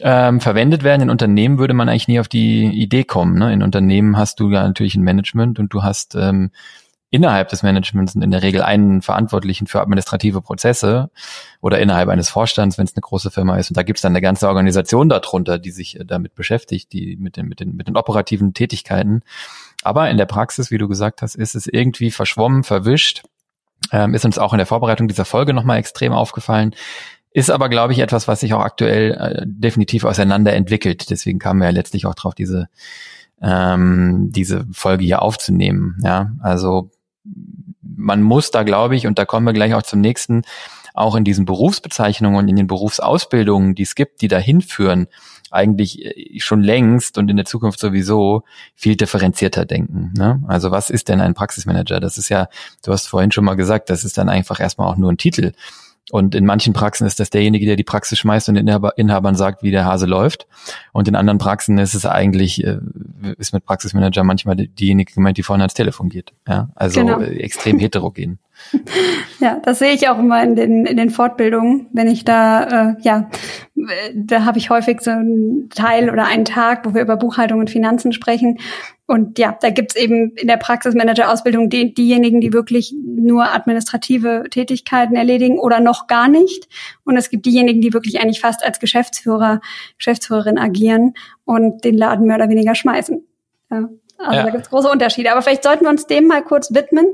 ähm, verwendet werden. In Unternehmen würde man eigentlich nie auf die Idee kommen. Ne? In Unternehmen hast du ja natürlich ein Management und du hast ähm, innerhalb des Managements in der Regel einen Verantwortlichen für administrative Prozesse oder innerhalb eines Vorstands, wenn es eine große Firma ist. Und da gibt es dann eine ganze Organisation darunter, die sich äh, damit beschäftigt, die mit den, mit den, mit den operativen Tätigkeiten. Aber in der Praxis, wie du gesagt hast, ist es irgendwie verschwommen, verwischt. Ähm, ist uns auch in der Vorbereitung dieser Folge nochmal extrem aufgefallen. Ist aber, glaube ich, etwas, was sich auch aktuell äh, definitiv auseinander entwickelt. Deswegen kamen wir ja letztlich auch drauf, diese, ähm, diese Folge hier aufzunehmen. Ja, also man muss da, glaube ich, und da kommen wir gleich auch zum nächsten, auch in diesen Berufsbezeichnungen und in den Berufsausbildungen, die es gibt, die dahin führen, eigentlich äh, schon längst und in der Zukunft sowieso viel differenzierter denken. Ne? Also was ist denn ein Praxismanager? Das ist ja, du hast vorhin schon mal gesagt, das ist dann einfach erstmal auch nur ein Titel. Und in manchen Praxen ist das derjenige, der die Praxis schmeißt und den Inhaber, Inhabern sagt, wie der Hase läuft. Und in anderen Praxen ist es eigentlich, äh, ist mit Praxismanager manchmal diejenige gemeint, die vorne ans Telefon geht. Ja, also genau. Äh, extrem heterogen. [laughs] Ja, das sehe ich auch immer in den, in den Fortbildungen, wenn ich da, äh, ja, da habe ich häufig so einen Teil oder einen Tag, wo wir über Buchhaltung und Finanzen sprechen. Und ja, da gibt's eben in der Praxismanager-Ausbildung die, diejenigen, die wirklich nur administrative Tätigkeiten erledigen oder noch gar nicht. Und es gibt diejenigen, die wirklich eigentlich fast als Geschäftsführer, Geschäftsführerin agieren und den Laden mehr oder weniger schmeißen. Ja. Also ja. da gibt es große Unterschiede. Aber vielleicht sollten wir uns dem mal kurz widmen,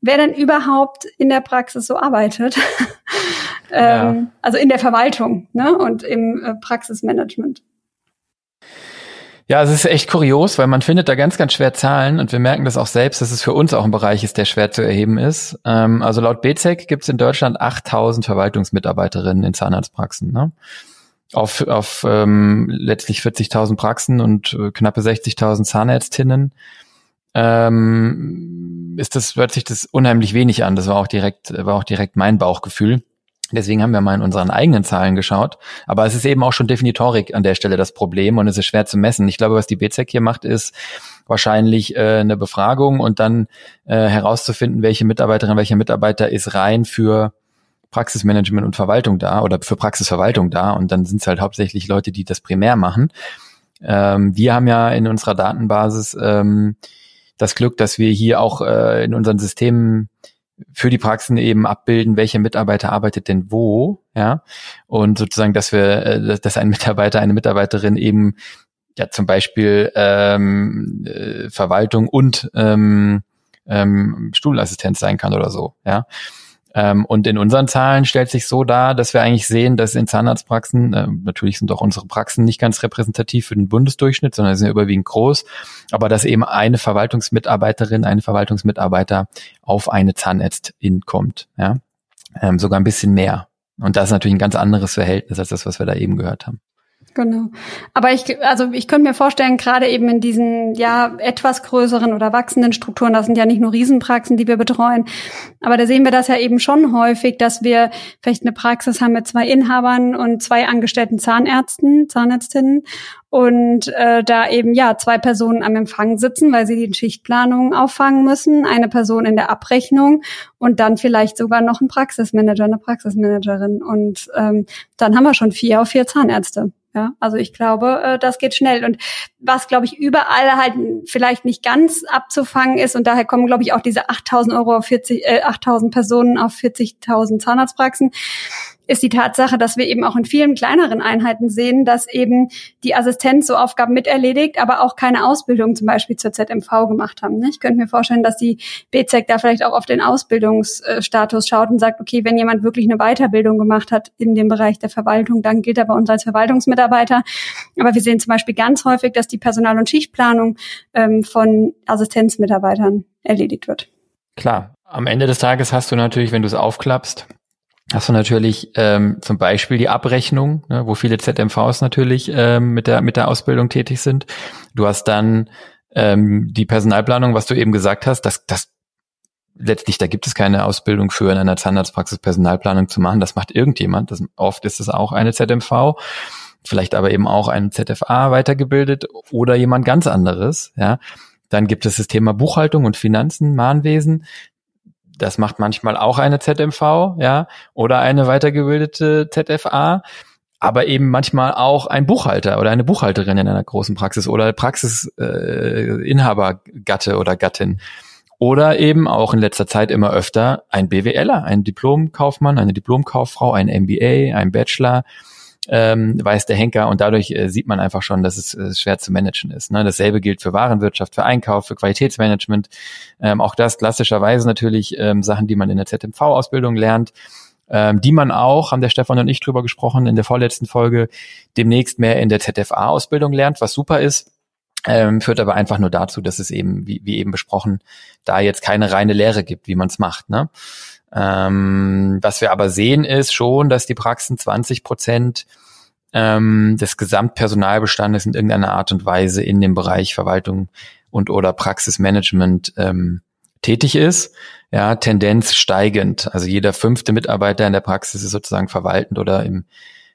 wer denn überhaupt in der Praxis so arbeitet. [laughs] ähm, ja. Also in der Verwaltung ne? und im äh, Praxismanagement. Ja, es ist echt kurios, weil man findet da ganz, ganz schwer Zahlen und wir merken das auch selbst, dass es für uns auch ein Bereich ist, der schwer zu erheben ist. Ähm, also laut BZEC gibt es in Deutschland 8000 Verwaltungsmitarbeiterinnen in Zahnarztpraxen. Ne? Auf, auf ähm, letztlich 40.000 Praxen und äh, knappe 60.000 Zahnärztinnen, ähm, ist das, hört sich das unheimlich wenig an. Das war auch direkt, war auch direkt mein Bauchgefühl. Deswegen haben wir mal in unseren eigenen Zahlen geschaut. Aber es ist eben auch schon Definitorik an der Stelle das Problem und es ist schwer zu messen. Ich glaube, was die BZEC hier macht, ist wahrscheinlich äh, eine Befragung und dann äh, herauszufinden, welche Mitarbeiterin, welcher Mitarbeiter ist rein für Praxismanagement und Verwaltung da oder für Praxisverwaltung da und dann sind es halt hauptsächlich Leute, die das primär machen. Ähm, wir haben ja in unserer Datenbasis ähm, das Glück, dass wir hier auch äh, in unseren Systemen für die Praxen eben abbilden, welcher Mitarbeiter arbeitet denn wo, ja, und sozusagen, dass wir, äh, dass ein Mitarbeiter, eine Mitarbeiterin eben ja zum Beispiel ähm, äh, Verwaltung und ähm, ähm, Stuhlassistenz sein kann oder so, ja. Ähm, und in unseren Zahlen stellt sich so dar, dass wir eigentlich sehen, dass in Zahnarztpraxen, äh, natürlich sind auch unsere Praxen nicht ganz repräsentativ für den Bundesdurchschnitt, sondern sind überwiegend groß, aber dass eben eine Verwaltungsmitarbeiterin, eine Verwaltungsmitarbeiter auf eine Zahnärztin kommt, ja, ähm, sogar ein bisschen mehr. Und das ist natürlich ein ganz anderes Verhältnis als das, was wir da eben gehört haben. Genau. Aber ich, also ich könnte mir vorstellen, gerade eben in diesen ja etwas größeren oder wachsenden Strukturen, das sind ja nicht nur Riesenpraxen, die wir betreuen, aber da sehen wir das ja eben schon häufig, dass wir vielleicht eine Praxis haben mit zwei Inhabern und zwei angestellten Zahnärzten, Zahnärztinnen und äh, da eben ja zwei Personen am Empfang sitzen, weil sie die Schichtplanung auffangen müssen, eine Person in der Abrechnung und dann vielleicht sogar noch ein Praxismanager, eine Praxismanagerin und ähm, dann haben wir schon vier auf vier Zahnärzte. Ja, also ich glaube, äh, das geht schnell. Und was, glaube ich, überall halt vielleicht nicht ganz abzufangen ist, und daher kommen, glaube ich, auch diese 8.000 Euro auf 40, äh, 8.000 Personen auf 40.000 Zahnarztpraxen, ist die Tatsache, dass wir eben auch in vielen kleineren Einheiten sehen, dass eben die Assistenz so Aufgaben miterledigt, aber auch keine Ausbildung zum Beispiel zur ZMV gemacht haben. Ne? Ich könnte mir vorstellen, dass die BZEC da vielleicht auch auf den Ausbildungsstatus schaut und sagt, okay, wenn jemand wirklich eine Weiterbildung gemacht hat in dem Bereich der Verwaltung, dann gilt er bei uns als Verwaltungsmitarbeiter. Aber wir sehen zum Beispiel ganz häufig, dass die Personal- und Schichtplanung ähm, von Assistenzmitarbeitern erledigt wird. Klar. Am Ende des Tages hast du natürlich, wenn du es aufklappst, hast du natürlich ähm, zum Beispiel die Abrechnung, ne, wo viele ZMVs natürlich ähm, mit der mit der Ausbildung tätig sind. Du hast dann ähm, die Personalplanung, was du eben gesagt hast, das das letztlich, da gibt es keine Ausbildung für in einer Zahnarztpraxis Personalplanung zu machen. Das macht irgendjemand. Das, oft ist es auch eine ZMV, vielleicht aber eben auch ein ZFA weitergebildet oder jemand ganz anderes. Ja, dann gibt es das Thema Buchhaltung und Finanzen, Mahnwesen. Das macht manchmal auch eine ZMV, ja, oder eine weitergebildete ZFA aber eben manchmal auch ein Buchhalter oder eine Buchhalterin in einer großen Praxis oder Praxisinhaber, äh, oder Gattin. Oder eben auch in letzter Zeit immer öfter ein BWLer, ein Diplomkaufmann, eine Diplomkauffrau, ein MBA, ein Bachelor, ähm, weiß der Henker und dadurch äh, sieht man einfach schon, dass es äh, schwer zu managen ist. Ne? Dasselbe gilt für Warenwirtschaft, für Einkauf, für Qualitätsmanagement. Ähm, auch das klassischerweise natürlich ähm, Sachen, die man in der ZMV-Ausbildung lernt ähm, die man auch, haben der Stefan und ich drüber gesprochen in der vorletzten Folge, demnächst mehr in der ZFA-Ausbildung lernt, was super ist. Ähm, führt aber einfach nur dazu, dass es eben, wie, wie eben besprochen, da jetzt keine reine Lehre gibt, wie man es macht. Ne? Ähm, was wir aber sehen, ist schon, dass die Praxen 20 Prozent ähm, des Gesamtpersonalbestandes in irgendeiner Art und Weise in dem Bereich Verwaltung und oder Praxismanagement ähm, tätig ist. Ja, Tendenz steigend. Also jeder fünfte Mitarbeiter in der Praxis ist sozusagen verwaltend oder im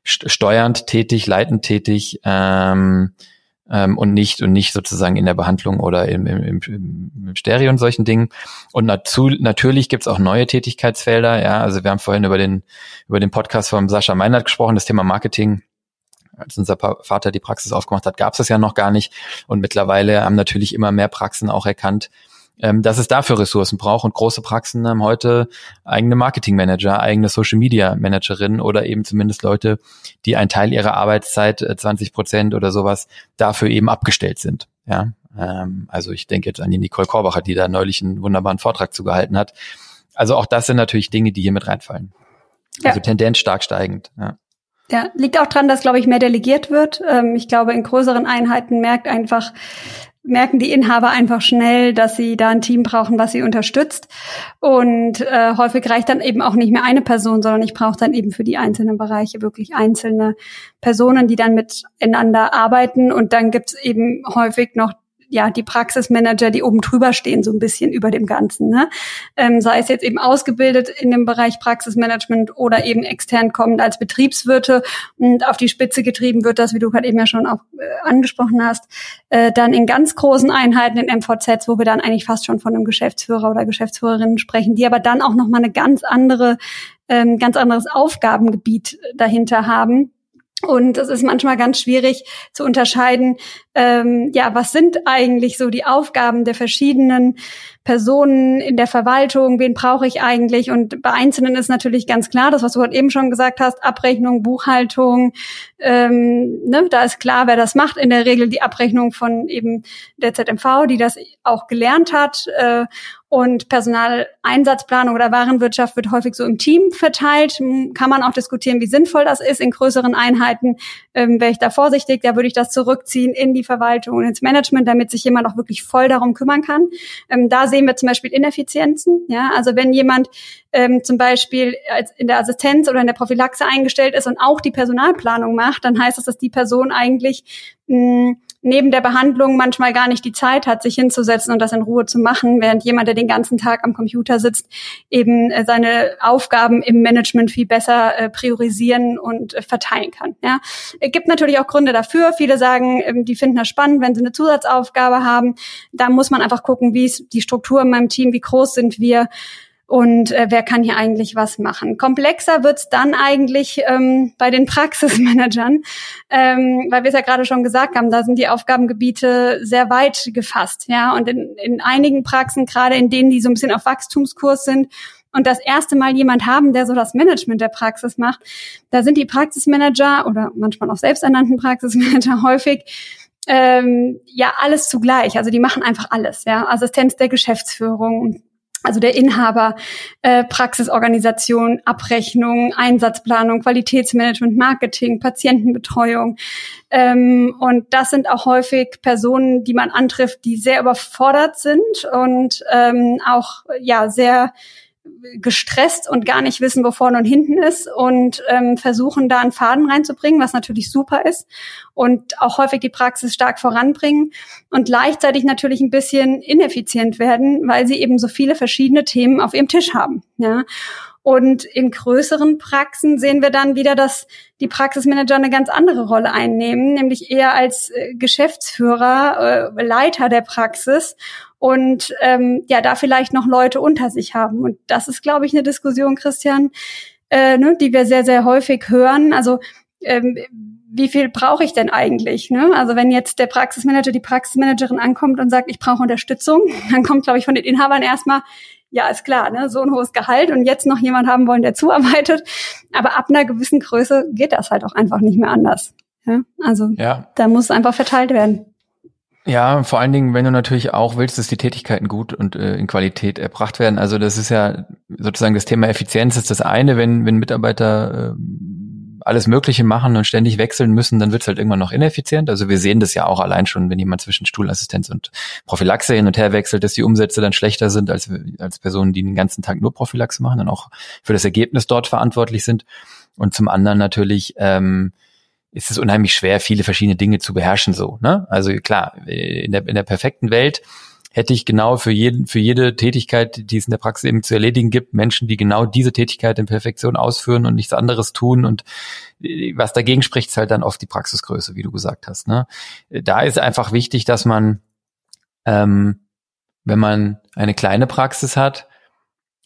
steuernd tätig, leitend tätig ähm, ähm, und nicht und nicht sozusagen in der Behandlung oder im, im, im, im Stereo und solchen Dingen. Und dazu, natürlich gibt's auch neue Tätigkeitsfelder. Ja, also wir haben vorhin über den über den Podcast von Sascha Meinert gesprochen, das Thema Marketing als unser Vater die Praxis aufgemacht hat, gab es das ja noch gar nicht. Und mittlerweile haben natürlich immer mehr Praxen auch erkannt, ähm, dass es dafür Ressourcen braucht und große Praxen haben heute eigene Marketingmanager, eigene Social Media Managerinnen oder eben zumindest Leute, die einen Teil ihrer Arbeitszeit, 20 äh, Prozent oder sowas, dafür eben abgestellt sind. Ja, ähm, also ich denke jetzt an die Nicole Korbacher, die da neulich einen wunderbaren Vortrag zugehalten hat. Also auch das sind natürlich Dinge, die hier mit reinfallen. Ja. Also Tendenz stark steigend. Ja. Ja, liegt auch dran, dass, glaube ich, mehr delegiert wird. Ähm, ich glaube, in größeren Einheiten merkt einfach merken die Inhaber einfach schnell, dass sie da ein Team brauchen, was sie unterstützt. Und äh, häufig reicht dann eben auch nicht mehr eine Person, sondern ich brauche dann eben für die einzelnen Bereiche wirklich einzelne Personen, die dann miteinander arbeiten. Und dann gibt's eben häufig noch ja die Praxismanager, die oben drüber stehen, so ein bisschen über dem Ganzen. Ne? Ähm, sei es jetzt eben ausgebildet in dem Bereich Praxismanagement oder eben extern kommend als Betriebswirte und auf die Spitze getrieben wird, das, wie du gerade eben ja schon auch äh, angesprochen hast, äh, dann in ganz großen Einheiten in MVZs, wo wir dann eigentlich fast schon von einem Geschäftsführer oder Geschäftsführerinnen sprechen, die aber dann auch nochmal eine ganz andere, ähm, ganz anderes Aufgabengebiet dahinter haben und es ist manchmal ganz schwierig zu unterscheiden, ähm, ja, was sind eigentlich so die Aufgaben der verschiedenen Personen in der Verwaltung, wen brauche ich eigentlich? Und bei Einzelnen ist natürlich ganz klar, das, was du gerade eben schon gesagt hast, Abrechnung, Buchhaltung, ähm, ne, da ist klar, wer das macht. In der Regel die Abrechnung von eben der ZMV, die das auch gelernt hat. Äh, und Personaleinsatzplanung oder Warenwirtschaft wird häufig so im Team verteilt. Kann man auch diskutieren, wie sinnvoll das ist. In größeren Einheiten ähm, wäre ich da vorsichtig. Da würde ich das zurückziehen in die Verwaltung und ins Management, damit sich jemand auch wirklich voll darum kümmern kann. Ähm, da sehen wir zum Beispiel Ineffizienzen. Ja, also wenn jemand ähm, zum Beispiel als in der Assistenz oder in der Prophylaxe eingestellt ist und auch die Personalplanung macht, dann heißt das, dass die Person eigentlich mh, neben der Behandlung manchmal gar nicht die Zeit hat, sich hinzusetzen und das in Ruhe zu machen, während jemand, der den ganzen Tag am Computer sitzt, eben äh, seine Aufgaben im Management viel besser äh, priorisieren und äh, verteilen kann. Ja. Es gibt natürlich auch Gründe dafür. Viele sagen, ähm, die finden das spannend, wenn sie eine Zusatzaufgabe haben. Da muss man einfach gucken, wie ist die Struktur in meinem Team, wie groß sind wir und äh, wer kann hier eigentlich was machen. Komplexer wird's dann eigentlich ähm, bei den [laughs] Praxismanagern, ähm, weil wir es ja gerade schon gesagt haben, da sind die Aufgabengebiete sehr weit gefasst. ja. Und in, in einigen Praxen, gerade in denen, die so ein bisschen auf Wachstumskurs sind, und das erste Mal jemand haben, der so das Management der Praxis macht, da sind die Praxismanager oder manchmal auch selbsternannten Praxismanager [laughs] häufig ähm, ja alles zugleich. Also die machen einfach alles, ja, Assistenz der Geschäftsführung, also der Inhaber, äh, Praxisorganisation, Abrechnung, Einsatzplanung, Qualitätsmanagement, Marketing, Patientenbetreuung. Ähm, und das sind auch häufig Personen, die man antrifft, die sehr überfordert sind und ähm, auch ja sehr gestresst und gar nicht wissen, wo vorne und hinten ist und ähm, versuchen da einen Faden reinzubringen, was natürlich super ist und auch häufig die Praxis stark voranbringen und gleichzeitig natürlich ein bisschen ineffizient werden, weil sie eben so viele verschiedene Themen auf ihrem Tisch haben. Ja. Und in größeren Praxen sehen wir dann wieder, dass die Praxismanager eine ganz andere Rolle einnehmen, nämlich eher als äh, Geschäftsführer, äh, Leiter der Praxis und ähm, ja, da vielleicht noch Leute unter sich haben. Und das ist, glaube ich, eine Diskussion, Christian, äh, ne, die wir sehr, sehr häufig hören. Also ähm, wie viel brauche ich denn eigentlich? Ne? Also wenn jetzt der Praxismanager, die Praxismanagerin ankommt und sagt, ich brauche Unterstützung, [laughs] dann kommt, glaube ich, von den Inhabern erstmal, ja, ist klar, ne, so ein hohes Gehalt und jetzt noch jemand haben wollen, der [laughs] zuarbeitet. Aber ab einer gewissen Größe geht das halt auch einfach nicht mehr anders. Ja? Also ja. da muss einfach verteilt werden. Ja, vor allen Dingen, wenn du natürlich auch willst, dass die Tätigkeiten gut und äh, in Qualität erbracht werden. Also das ist ja sozusagen das Thema Effizienz ist das eine, wenn, wenn Mitarbeiter äh, alles Mögliche machen und ständig wechseln müssen, dann wird es halt irgendwann noch ineffizient. Also wir sehen das ja auch allein schon, wenn jemand zwischen Stuhlassistenz und Prophylaxe hin und her wechselt, dass die Umsätze dann schlechter sind als, als Personen, die den ganzen Tag nur Prophylaxe machen, dann auch für das Ergebnis dort verantwortlich sind. Und zum anderen natürlich ähm, ist es unheimlich schwer, viele verschiedene Dinge zu beherrschen so. Ne? Also klar, in der, in der perfekten Welt hätte ich genau für jeden, für jede Tätigkeit, die es in der Praxis eben zu erledigen gibt, Menschen, die genau diese Tätigkeit in Perfektion ausführen und nichts anderes tun. Und äh, was dagegen spricht, ist halt dann oft die Praxisgröße, wie du gesagt hast. Ne? Da ist einfach wichtig, dass man, ähm, wenn man eine kleine Praxis hat,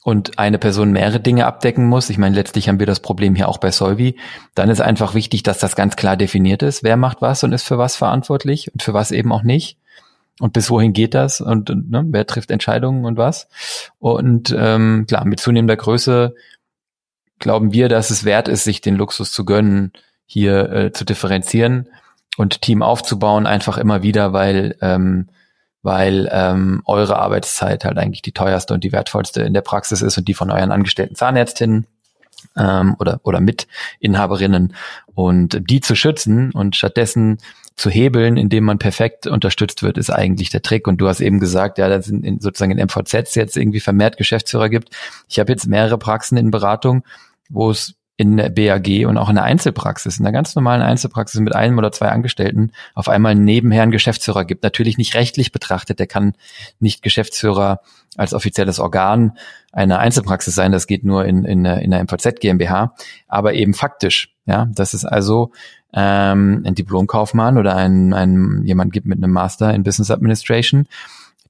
und eine Person mehrere Dinge abdecken muss, ich meine, letztlich haben wir das Problem hier auch bei Solvi, dann ist einfach wichtig, dass das ganz klar definiert ist, wer macht was und ist für was verantwortlich und für was eben auch nicht. Und bis wohin geht das und, und ne, wer trifft Entscheidungen und was. Und ähm, klar, mit zunehmender Größe glauben wir, dass es wert ist, sich den Luxus zu gönnen, hier äh, zu differenzieren und Team aufzubauen, einfach immer wieder, weil ähm, weil ähm, eure Arbeitszeit halt eigentlich die teuerste und die wertvollste in der Praxis ist und die von euren angestellten Zahnärztinnen ähm, oder oder Mitinhaberinnen und die zu schützen und stattdessen zu hebeln, indem man perfekt unterstützt wird, ist eigentlich der Trick. Und du hast eben gesagt, ja, dass in, sozusagen in MVZs jetzt irgendwie vermehrt Geschäftsführer gibt. Ich habe jetzt mehrere Praxen in Beratung, wo es in der BAG und auch in der Einzelpraxis, in der ganz normalen Einzelpraxis mit einem oder zwei Angestellten auf einmal nebenher einen Geschäftsführer gibt. Natürlich nicht rechtlich betrachtet, der kann nicht Geschäftsführer als offizielles Organ einer Einzelpraxis sein, das geht nur in, in, in der MVZ GmbH, aber eben faktisch. Ja, das ist also ähm, ein Diplomkaufmann oder ein, ein jemand gibt mit einem Master in Business Administration,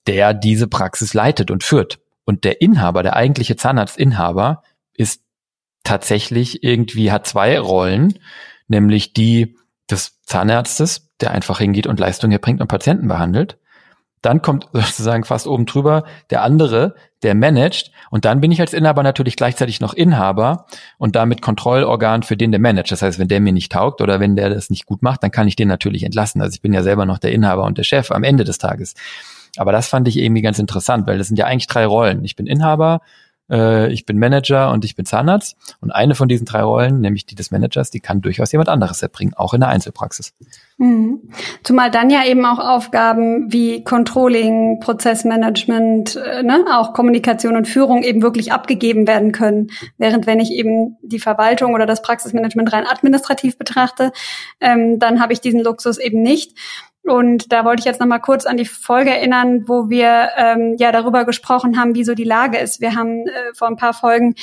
der diese Praxis leitet und führt. Und der Inhaber, der eigentliche Zahnarztinhaber, ist tatsächlich irgendwie hat zwei Rollen, nämlich die des Zahnarztes, der einfach hingeht und Leistung erbringt und Patienten behandelt. Dann kommt [laughs] sozusagen fast oben drüber der andere, der managt. Und dann bin ich als Inhaber natürlich gleichzeitig noch Inhaber und damit Kontrollorgan für den, der managt. Das heißt, wenn der mir nicht taugt oder wenn der das nicht gut macht, dann kann ich den natürlich entlassen. Also ich bin ja selber noch der Inhaber und der Chef am Ende des Tages. Aber das fand ich irgendwie ganz interessant, weil das sind ja eigentlich drei Rollen. Ich bin Inhaber, äh, ich bin Manager und ich bin Zahnarzt. Und eine von diesen drei Rollen, nämlich die des Managers, die kann durchaus jemand anderes erbringen, auch in der Einzelpraxis. Mhm. Zumal dann ja eben auch Aufgaben wie Controlling, Prozessmanagement, äh, ne, auch Kommunikation und Führung eben wirklich abgegeben werden können. Während wenn ich eben die Verwaltung oder das Praxismanagement rein administrativ betrachte, ähm, dann habe ich diesen Luxus eben nicht. Und da wollte ich jetzt nochmal kurz an die Folge erinnern, wo wir ähm, ja darüber gesprochen haben, wie so die Lage ist. Wir haben äh, vor ein paar Folgen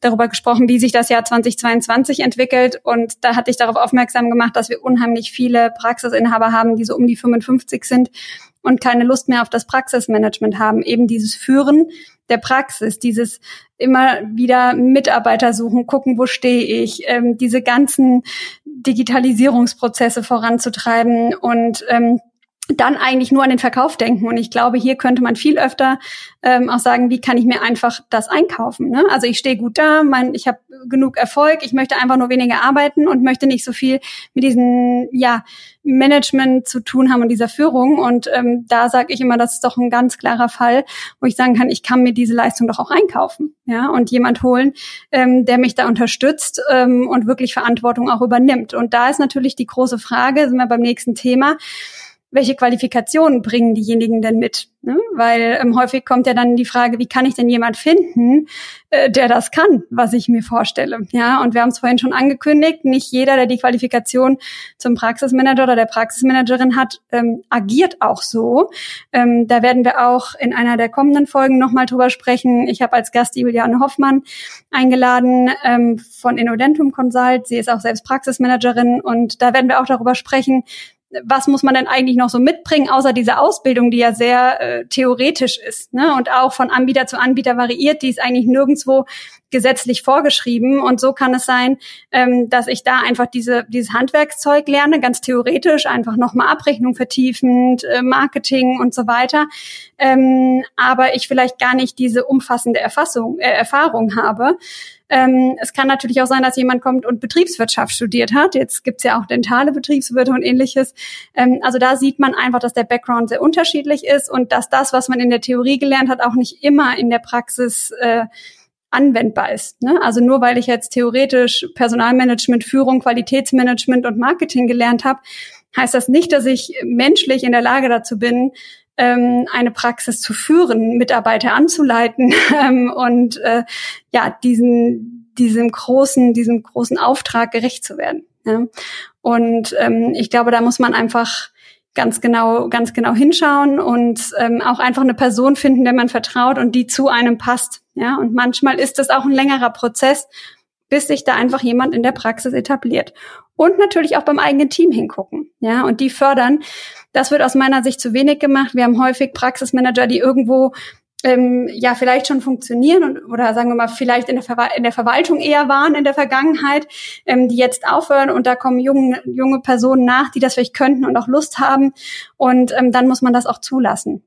darüber gesprochen, wie sich das Jahr 2022 entwickelt. Und da hatte ich darauf aufmerksam gemacht, dass wir unheimlich viele Praxisinhaber haben, die so um die 55 sind und keine Lust mehr auf das Praxismanagement haben. Eben dieses Führen der Praxis, dieses immer wieder Mitarbeiter suchen, gucken, wo stehe ich, ähm, diese ganzen Digitalisierungsprozesse voranzutreiben und ähm, dann eigentlich nur an den Verkauf denken. Und ich glaube, hier könnte man viel öfter ähm, auch sagen, wie kann ich mir einfach das einkaufen. Ne? Also ich stehe gut da, mein, ich habe genug Erfolg, ich möchte einfach nur weniger arbeiten und möchte nicht so viel mit diesem ja, Management zu tun haben und dieser Führung. Und ähm, da sage ich immer, das ist doch ein ganz klarer Fall, wo ich sagen kann, ich kann mir diese Leistung doch auch einkaufen. Ja, und jemand holen, ähm, der mich da unterstützt ähm, und wirklich Verantwortung auch übernimmt. Und da ist natürlich die große Frage, sind wir beim nächsten Thema welche Qualifikationen bringen diejenigen denn mit? Ne? Weil ähm, häufig kommt ja dann die Frage, wie kann ich denn jemand finden, äh, der das kann, was ich mir vorstelle? Ja, und wir haben es vorhin schon angekündigt, nicht jeder, der die Qualifikation zum Praxismanager oder der Praxismanagerin hat, ähm, agiert auch so. Ähm, da werden wir auch in einer der kommenden Folgen nochmal drüber sprechen. Ich habe als Gast Juliane Hoffmann eingeladen ähm, von Innodentum Consult. Sie ist auch selbst Praxismanagerin und da werden wir auch darüber sprechen, was muss man denn eigentlich noch so mitbringen, außer dieser Ausbildung, die ja sehr äh, theoretisch ist ne? und auch von Anbieter zu Anbieter variiert, die ist eigentlich nirgendwo gesetzlich vorgeschrieben. Und so kann es sein, ähm, dass ich da einfach diese, dieses Handwerkszeug lerne, ganz theoretisch, einfach nochmal Abrechnung vertiefend, äh, Marketing und so weiter. Ähm, aber ich vielleicht gar nicht diese umfassende Erfassung, äh, Erfahrung habe. Ähm, es kann natürlich auch sein, dass jemand kommt und Betriebswirtschaft studiert hat. Jetzt gibt's ja auch dentale Betriebswirte und ähnliches. Ähm, also da sieht man einfach, dass der Background sehr unterschiedlich ist und dass das, was man in der Theorie gelernt hat, auch nicht immer in der Praxis äh, anwendbar ist. Ne? Also nur weil ich jetzt theoretisch Personalmanagement, Führung, Qualitätsmanagement und Marketing gelernt habe, heißt das nicht, dass ich menschlich in der Lage dazu bin, ähm, eine Praxis zu führen, Mitarbeiter anzuleiten [laughs] ähm, und äh, ja diesen diesem großen diesem großen Auftrag gerecht zu werden. Ja? Und ähm, ich glaube, da muss man einfach ganz genau ganz genau hinschauen und ähm, auch einfach eine Person finden, der man vertraut und die zu einem passt. Ja, und manchmal ist das auch ein längerer Prozess, bis sich da einfach jemand in der Praxis etabliert. Und natürlich auch beim eigenen Team hingucken. Ja, und die fördern. Das wird aus meiner Sicht zu wenig gemacht. Wir haben häufig Praxismanager, die irgendwo ähm, ja vielleicht schon funktionieren und oder sagen wir mal vielleicht in der, Verwal in der Verwaltung eher waren in der Vergangenheit, ähm, die jetzt aufhören und da kommen junge, junge Personen nach, die das vielleicht könnten und auch Lust haben und ähm, dann muss man das auch zulassen.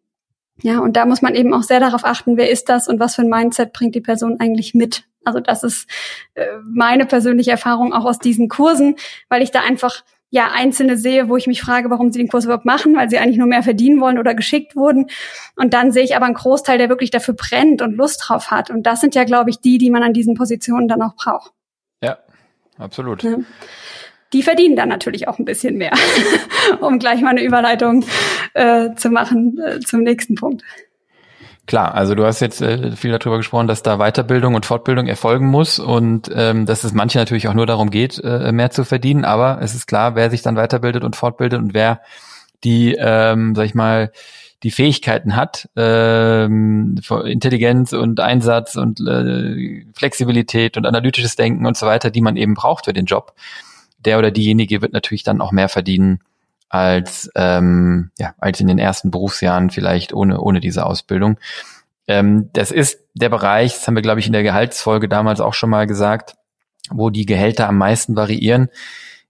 Ja, und da muss man eben auch sehr darauf achten, wer ist das und was für ein Mindset bringt die Person eigentlich mit. Also das ist äh, meine persönliche Erfahrung auch aus diesen Kursen, weil ich da einfach ja Einzelne sehe, wo ich mich frage, warum sie den Kurs überhaupt machen, weil sie eigentlich nur mehr verdienen wollen oder geschickt wurden. Und dann sehe ich aber einen Großteil, der wirklich dafür brennt und Lust drauf hat. Und das sind ja, glaube ich, die, die man an diesen Positionen dann auch braucht. Ja, absolut. Ja. Die verdienen dann natürlich auch ein bisschen mehr, [laughs] um gleich mal eine Überleitung äh, zu machen äh, zum nächsten Punkt. Klar, also du hast jetzt äh, viel darüber gesprochen, dass da Weiterbildung und Fortbildung erfolgen muss und ähm, dass es manche natürlich auch nur darum geht, äh, mehr zu verdienen. Aber es ist klar, wer sich dann weiterbildet und fortbildet und wer die, ähm, sag ich mal, die Fähigkeiten hat, ähm, Intelligenz und Einsatz und äh, Flexibilität und analytisches Denken und so weiter, die man eben braucht für den Job, der oder diejenige wird natürlich dann auch mehr verdienen als, ähm, ja, als in den ersten Berufsjahren vielleicht ohne, ohne diese Ausbildung. Ähm, das ist der Bereich, das haben wir, glaube ich, in der Gehaltsfolge damals auch schon mal gesagt, wo die Gehälter am meisten variieren.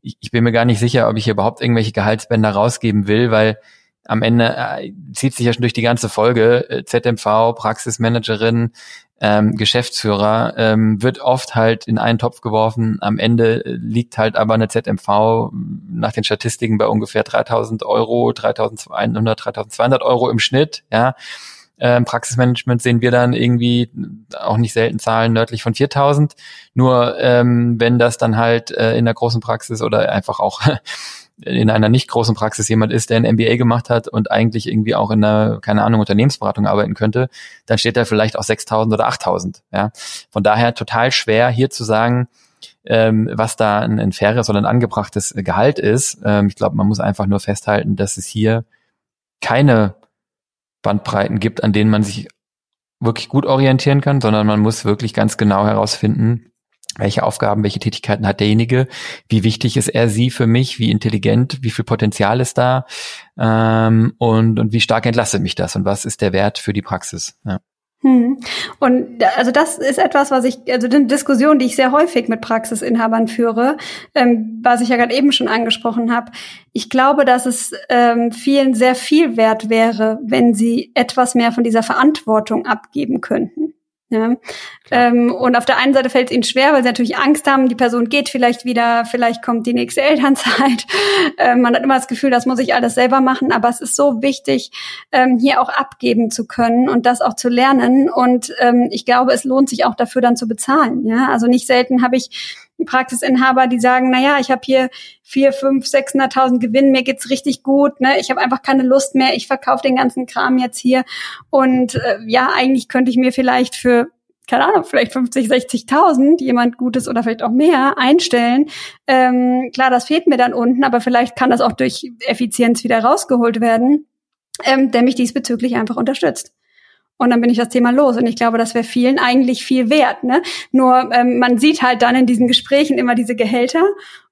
Ich, ich bin mir gar nicht sicher, ob ich hier überhaupt irgendwelche Gehaltsbänder rausgeben will, weil am Ende äh, zieht sich ja schon durch die ganze Folge äh, ZMV, Praxismanagerin, ähm, Geschäftsführer ähm, wird oft halt in einen Topf geworfen. Am Ende äh, liegt halt aber eine ZMV nach den Statistiken bei ungefähr 3000 Euro, 3100, 3200 Euro im Schnitt, ja. Ähm, Praxismanagement sehen wir dann irgendwie auch nicht selten Zahlen nördlich von 4000. Nur ähm, wenn das dann halt äh, in der großen Praxis oder einfach auch in einer nicht großen Praxis jemand ist, der ein MBA gemacht hat und eigentlich irgendwie auch in einer, keine Ahnung, Unternehmensberatung arbeiten könnte, dann steht da vielleicht auch 6.000 oder 8.000. Ja? Von daher total schwer hier zu sagen, ähm, was da ein, ein faires oder ein angebrachtes Gehalt ist. Ähm, ich glaube, man muss einfach nur festhalten, dass es hier keine Bandbreiten gibt, an denen man sich wirklich gut orientieren kann, sondern man muss wirklich ganz genau herausfinden, welche Aufgaben, welche Tätigkeiten hat derjenige, wie wichtig ist er sie für mich, wie intelligent, wie viel Potenzial ist da ähm, und, und wie stark entlastet mich das und was ist der Wert für die Praxis. Ja. Hm. Und also das ist etwas, was ich, also eine Diskussion, die ich sehr häufig mit Praxisinhabern führe, ähm, was ich ja gerade eben schon angesprochen habe. Ich glaube, dass es ähm, vielen sehr viel wert wäre, wenn sie etwas mehr von dieser Verantwortung abgeben könnten. Ja. Ähm, und auf der einen Seite fällt es ihnen schwer, weil sie natürlich Angst haben, die Person geht vielleicht wieder, vielleicht kommt die nächste [laughs] Elternzeit. Ähm, man hat immer das Gefühl, das muss ich alles selber machen, aber es ist so wichtig, ähm, hier auch abgeben zu können und das auch zu lernen. Und ähm, ich glaube, es lohnt sich auch dafür dann zu bezahlen. Ja, also nicht selten habe ich Praxisinhaber, die sagen, na ja, ich habe hier vier, fünf, sechshunderttausend Gewinn, mir geht's richtig gut, ne? Ich habe einfach keine Lust mehr, ich verkaufe den ganzen Kram jetzt hier und äh, ja, eigentlich könnte ich mir vielleicht für keine Ahnung, vielleicht 50, 60.000 jemand Gutes oder vielleicht auch mehr einstellen. Ähm, klar, das fehlt mir dann unten, aber vielleicht kann das auch durch Effizienz wieder rausgeholt werden, ähm, der mich diesbezüglich einfach unterstützt. Und dann bin ich das Thema los. Und ich glaube, das wäre vielen eigentlich viel wert. Ne? Nur ähm, man sieht halt dann in diesen Gesprächen immer diese Gehälter.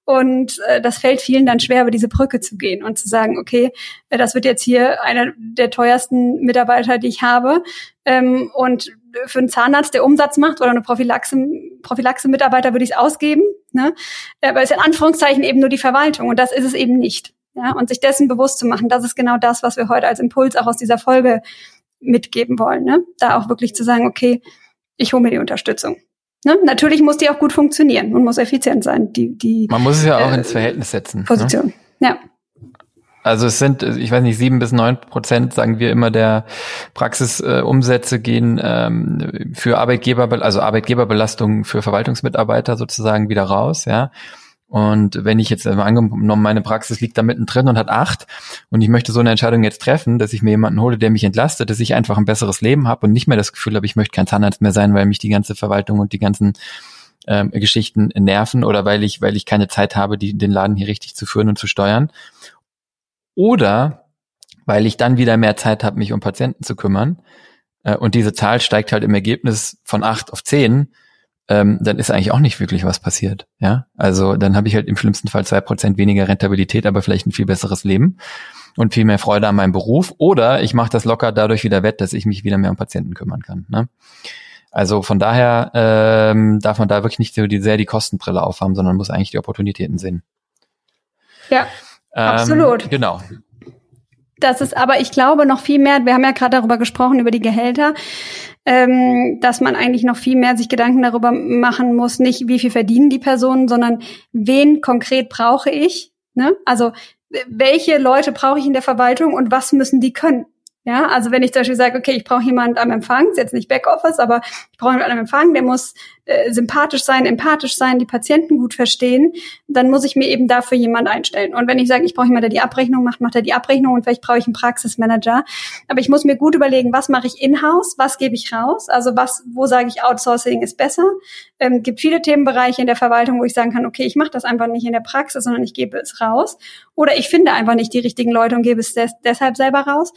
Und äh, das fällt vielen dann schwer, über diese Brücke zu gehen und zu sagen, okay, äh, das wird jetzt hier einer der teuersten Mitarbeiter, die ich habe. Ähm, und für einen Zahnarzt, der Umsatz macht oder eine Prophylaxe, Prophylaxe-Mitarbeiter würde ich es ausgeben. Ne? Aber es ist in Anführungszeichen eben nur die Verwaltung und das ist es eben nicht. Ja? Und sich dessen bewusst zu machen, das ist genau das, was wir heute als Impuls auch aus dieser Folge mitgeben wollen. Ne? Da auch wirklich zu sagen, okay, ich hole mir die Unterstützung. Ne? Natürlich muss die auch gut funktionieren und muss effizient sein. Die, die, Man muss es ja auch äh, ins Verhältnis setzen. Ne? Position, ne? ja. Also es sind, ich weiß nicht, sieben bis neun Prozent, sagen wir immer, der Praxisumsätze äh, gehen ähm, für Arbeitgeber, also Arbeitgeberbelastung für Verwaltungsmitarbeiter sozusagen wieder raus, ja. Und wenn ich jetzt mal angenommen, meine Praxis liegt da mittendrin und hat acht und ich möchte so eine Entscheidung jetzt treffen, dass ich mir jemanden hole, der mich entlastet, dass ich einfach ein besseres Leben habe und nicht mehr das Gefühl habe, ich möchte kein Zahnarzt mehr sein, weil mich die ganze Verwaltung und die ganzen ähm, Geschichten nerven oder weil ich, weil ich keine Zeit habe, die, den Laden hier richtig zu führen und zu steuern. Oder weil ich dann wieder mehr Zeit habe, mich um Patienten zu kümmern äh, und diese Zahl steigt halt im Ergebnis von acht auf zehn, ähm, dann ist eigentlich auch nicht wirklich was passiert. Ja, also dann habe ich halt im schlimmsten Fall zwei Prozent weniger Rentabilität, aber vielleicht ein viel besseres Leben und viel mehr Freude an meinem Beruf. Oder ich mache das locker dadurch wieder wett, dass ich mich wieder mehr um Patienten kümmern kann. Ne? Also von daher ähm, darf man da wirklich nicht so die, sehr die Kostenbrille aufhaben, sondern muss eigentlich die Opportunitäten sehen. Ja, ähm, absolut. Genau. Das ist aber, ich glaube, noch viel mehr, wir haben ja gerade darüber gesprochen, über die Gehälter ähm, dass man eigentlich noch viel mehr sich Gedanken darüber machen muss, nicht wie viel verdienen die Personen, sondern wen konkret brauche ich. Ne? Also welche Leute brauche ich in der Verwaltung und was müssen die können? Ja, also wenn ich zum Beispiel sage, okay, ich brauche jemanden am Empfang, ist jetzt nicht Backoffice, aber ich brauche jemanden am Empfang, der muss äh, sympathisch sein, empathisch sein, die Patienten gut verstehen, dann muss ich mir eben dafür jemand einstellen. Und wenn ich sage, ich brauche jemanden, der die Abrechnung macht, macht er die Abrechnung und vielleicht brauche ich einen Praxismanager. Aber ich muss mir gut überlegen, was mache ich in-house, was gebe ich raus, also was, wo sage ich, Outsourcing ist besser. Ähm, gibt viele Themenbereiche in der Verwaltung, wo ich sagen kann, okay, ich mache das einfach nicht in der Praxis, sondern ich gebe es raus. Oder ich finde einfach nicht die richtigen Leute und gebe es des deshalb selber raus.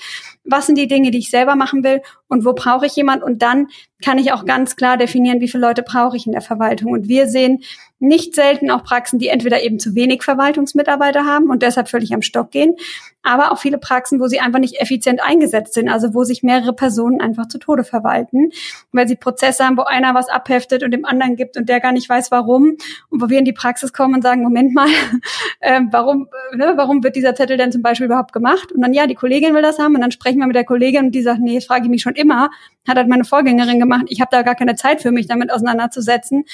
Was sind die Dinge, die ich selber machen will und wo brauche ich jemand? Und dann kann ich auch ganz klar definieren, wie viele Leute brauche ich in der Verwaltung. Und wir sehen nicht selten auch Praxen, die entweder eben zu wenig Verwaltungsmitarbeiter haben und deshalb völlig am Stock gehen, aber auch viele Praxen, wo sie einfach nicht effizient eingesetzt sind, also wo sich mehrere Personen einfach zu Tode verwalten, weil sie Prozesse haben, wo einer was abheftet und dem anderen gibt und der gar nicht weiß, warum und wo wir in die Praxis kommen und sagen, Moment mal, [laughs] äh, warum, ne, warum wird dieser Zettel denn zum Beispiel überhaupt gemacht? Und dann, ja, die Kollegin will das haben und dann sprechen wir mit der Kollegin und die sagt, nee, frage ich mich schon immer, hat halt meine Vorgängerin gemacht, ich habe da gar keine Zeit für mich, damit auseinanderzusetzen.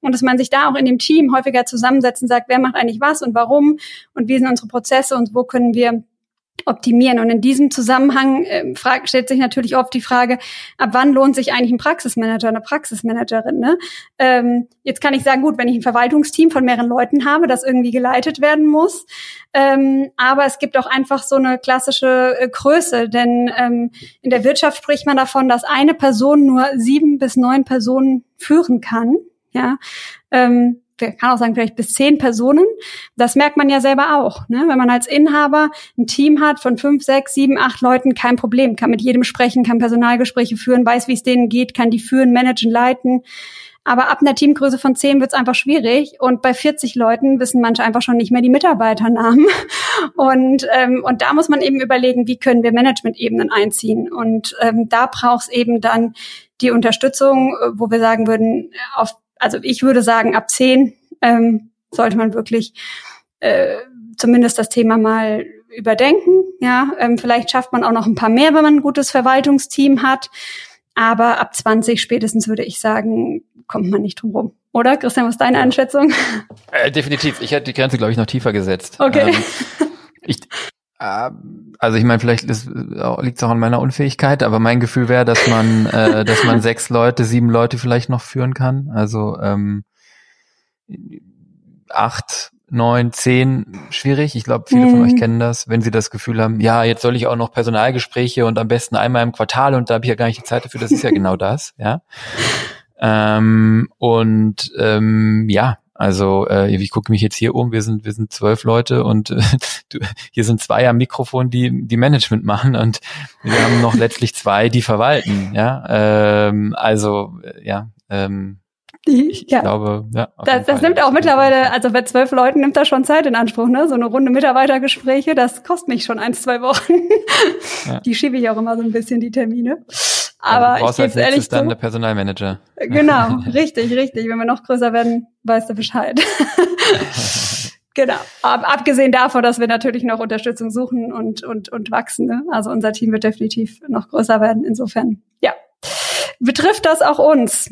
Und dass man sich da auch in dem Team häufiger zusammensetzen sagt, wer macht eigentlich was und warum und wie sind unsere Prozesse und wo können wir optimieren. Und in diesem Zusammenhang äh, frag, stellt sich natürlich oft die Frage, ab wann lohnt sich eigentlich ein Praxismanager, eine Praxismanagerin? Ne? Ähm, jetzt kann ich sagen, gut, wenn ich ein Verwaltungsteam von mehreren Leuten habe, das irgendwie geleitet werden muss, ähm, aber es gibt auch einfach so eine klassische äh, Größe, denn ähm, in der Wirtschaft spricht man davon, dass eine Person nur sieben bis neun Personen führen kann. Ja, ähm, kann auch sagen, vielleicht bis zehn Personen. Das merkt man ja selber auch. Ne? Wenn man als Inhaber ein Team hat von fünf, sechs, sieben, acht Leuten, kein Problem. Kann mit jedem sprechen, kann Personalgespräche führen, weiß, wie es denen geht, kann die führen, managen, leiten. Aber ab einer Teamgröße von zehn wird es einfach schwierig. Und bei 40 Leuten wissen manche einfach schon nicht mehr die Mitarbeiternamen. [laughs] Und, ähm, und da muss man eben überlegen, wie können wir Management-Ebenen einziehen. Und ähm, da braucht es eben dann die Unterstützung, wo wir sagen würden, auf also ich würde sagen, ab zehn ähm, sollte man wirklich äh, zumindest das Thema mal überdenken. Ja, ähm, vielleicht schafft man auch noch ein paar mehr, wenn man ein gutes Verwaltungsteam hat. Aber ab 20 spätestens würde ich sagen, kommt man nicht drum rum. Oder? Christian, was ist deine Einschätzung? Äh, definitiv. Ich hätte die Grenze, glaube ich, noch tiefer gesetzt. Okay. Ähm, ich, also ich meine, vielleicht liegt es auch an meiner Unfähigkeit, aber mein Gefühl wäre, dass man, [laughs] äh, dass man sechs Leute, sieben Leute vielleicht noch führen kann. Also ähm, acht, neun, zehn schwierig. Ich glaube, viele mhm. von euch kennen das, wenn sie das Gefühl haben, ja, jetzt soll ich auch noch Personalgespräche und am besten einmal im Quartal und da habe ich ja gar nicht die Zeit dafür. Das ist ja [laughs] genau das, ja. Ähm, und ähm, ja, also äh, ich gucke mich jetzt hier um, wir sind wir sind zwölf Leute und äh, [laughs] du, hier sind zwei am Mikrofon, die die Management machen und wir haben noch letztlich zwei, die verwalten. Ja, ähm, also äh, ja, ähm, ich ja. glaube, ja. Das, das nimmt auch mittlerweile, also bei zwölf Leuten nimmt das schon Zeit in Anspruch, ne? So eine Runde Mitarbeitergespräche, das kostet mich schon ein, zwei Wochen. Ja. Die schiebe ich auch immer so ein bisschen, die Termine. Aber also ich gebe ehrlich dann der Personalmanager. Genau, [laughs] richtig, richtig. Wenn wir noch größer werden, weißt du Bescheid. [laughs] genau. Ab, abgesehen davon, dass wir natürlich noch Unterstützung suchen und, und, und wachsen. Ne? Also unser Team wird definitiv noch größer werden. Insofern, ja. Betrifft das auch uns?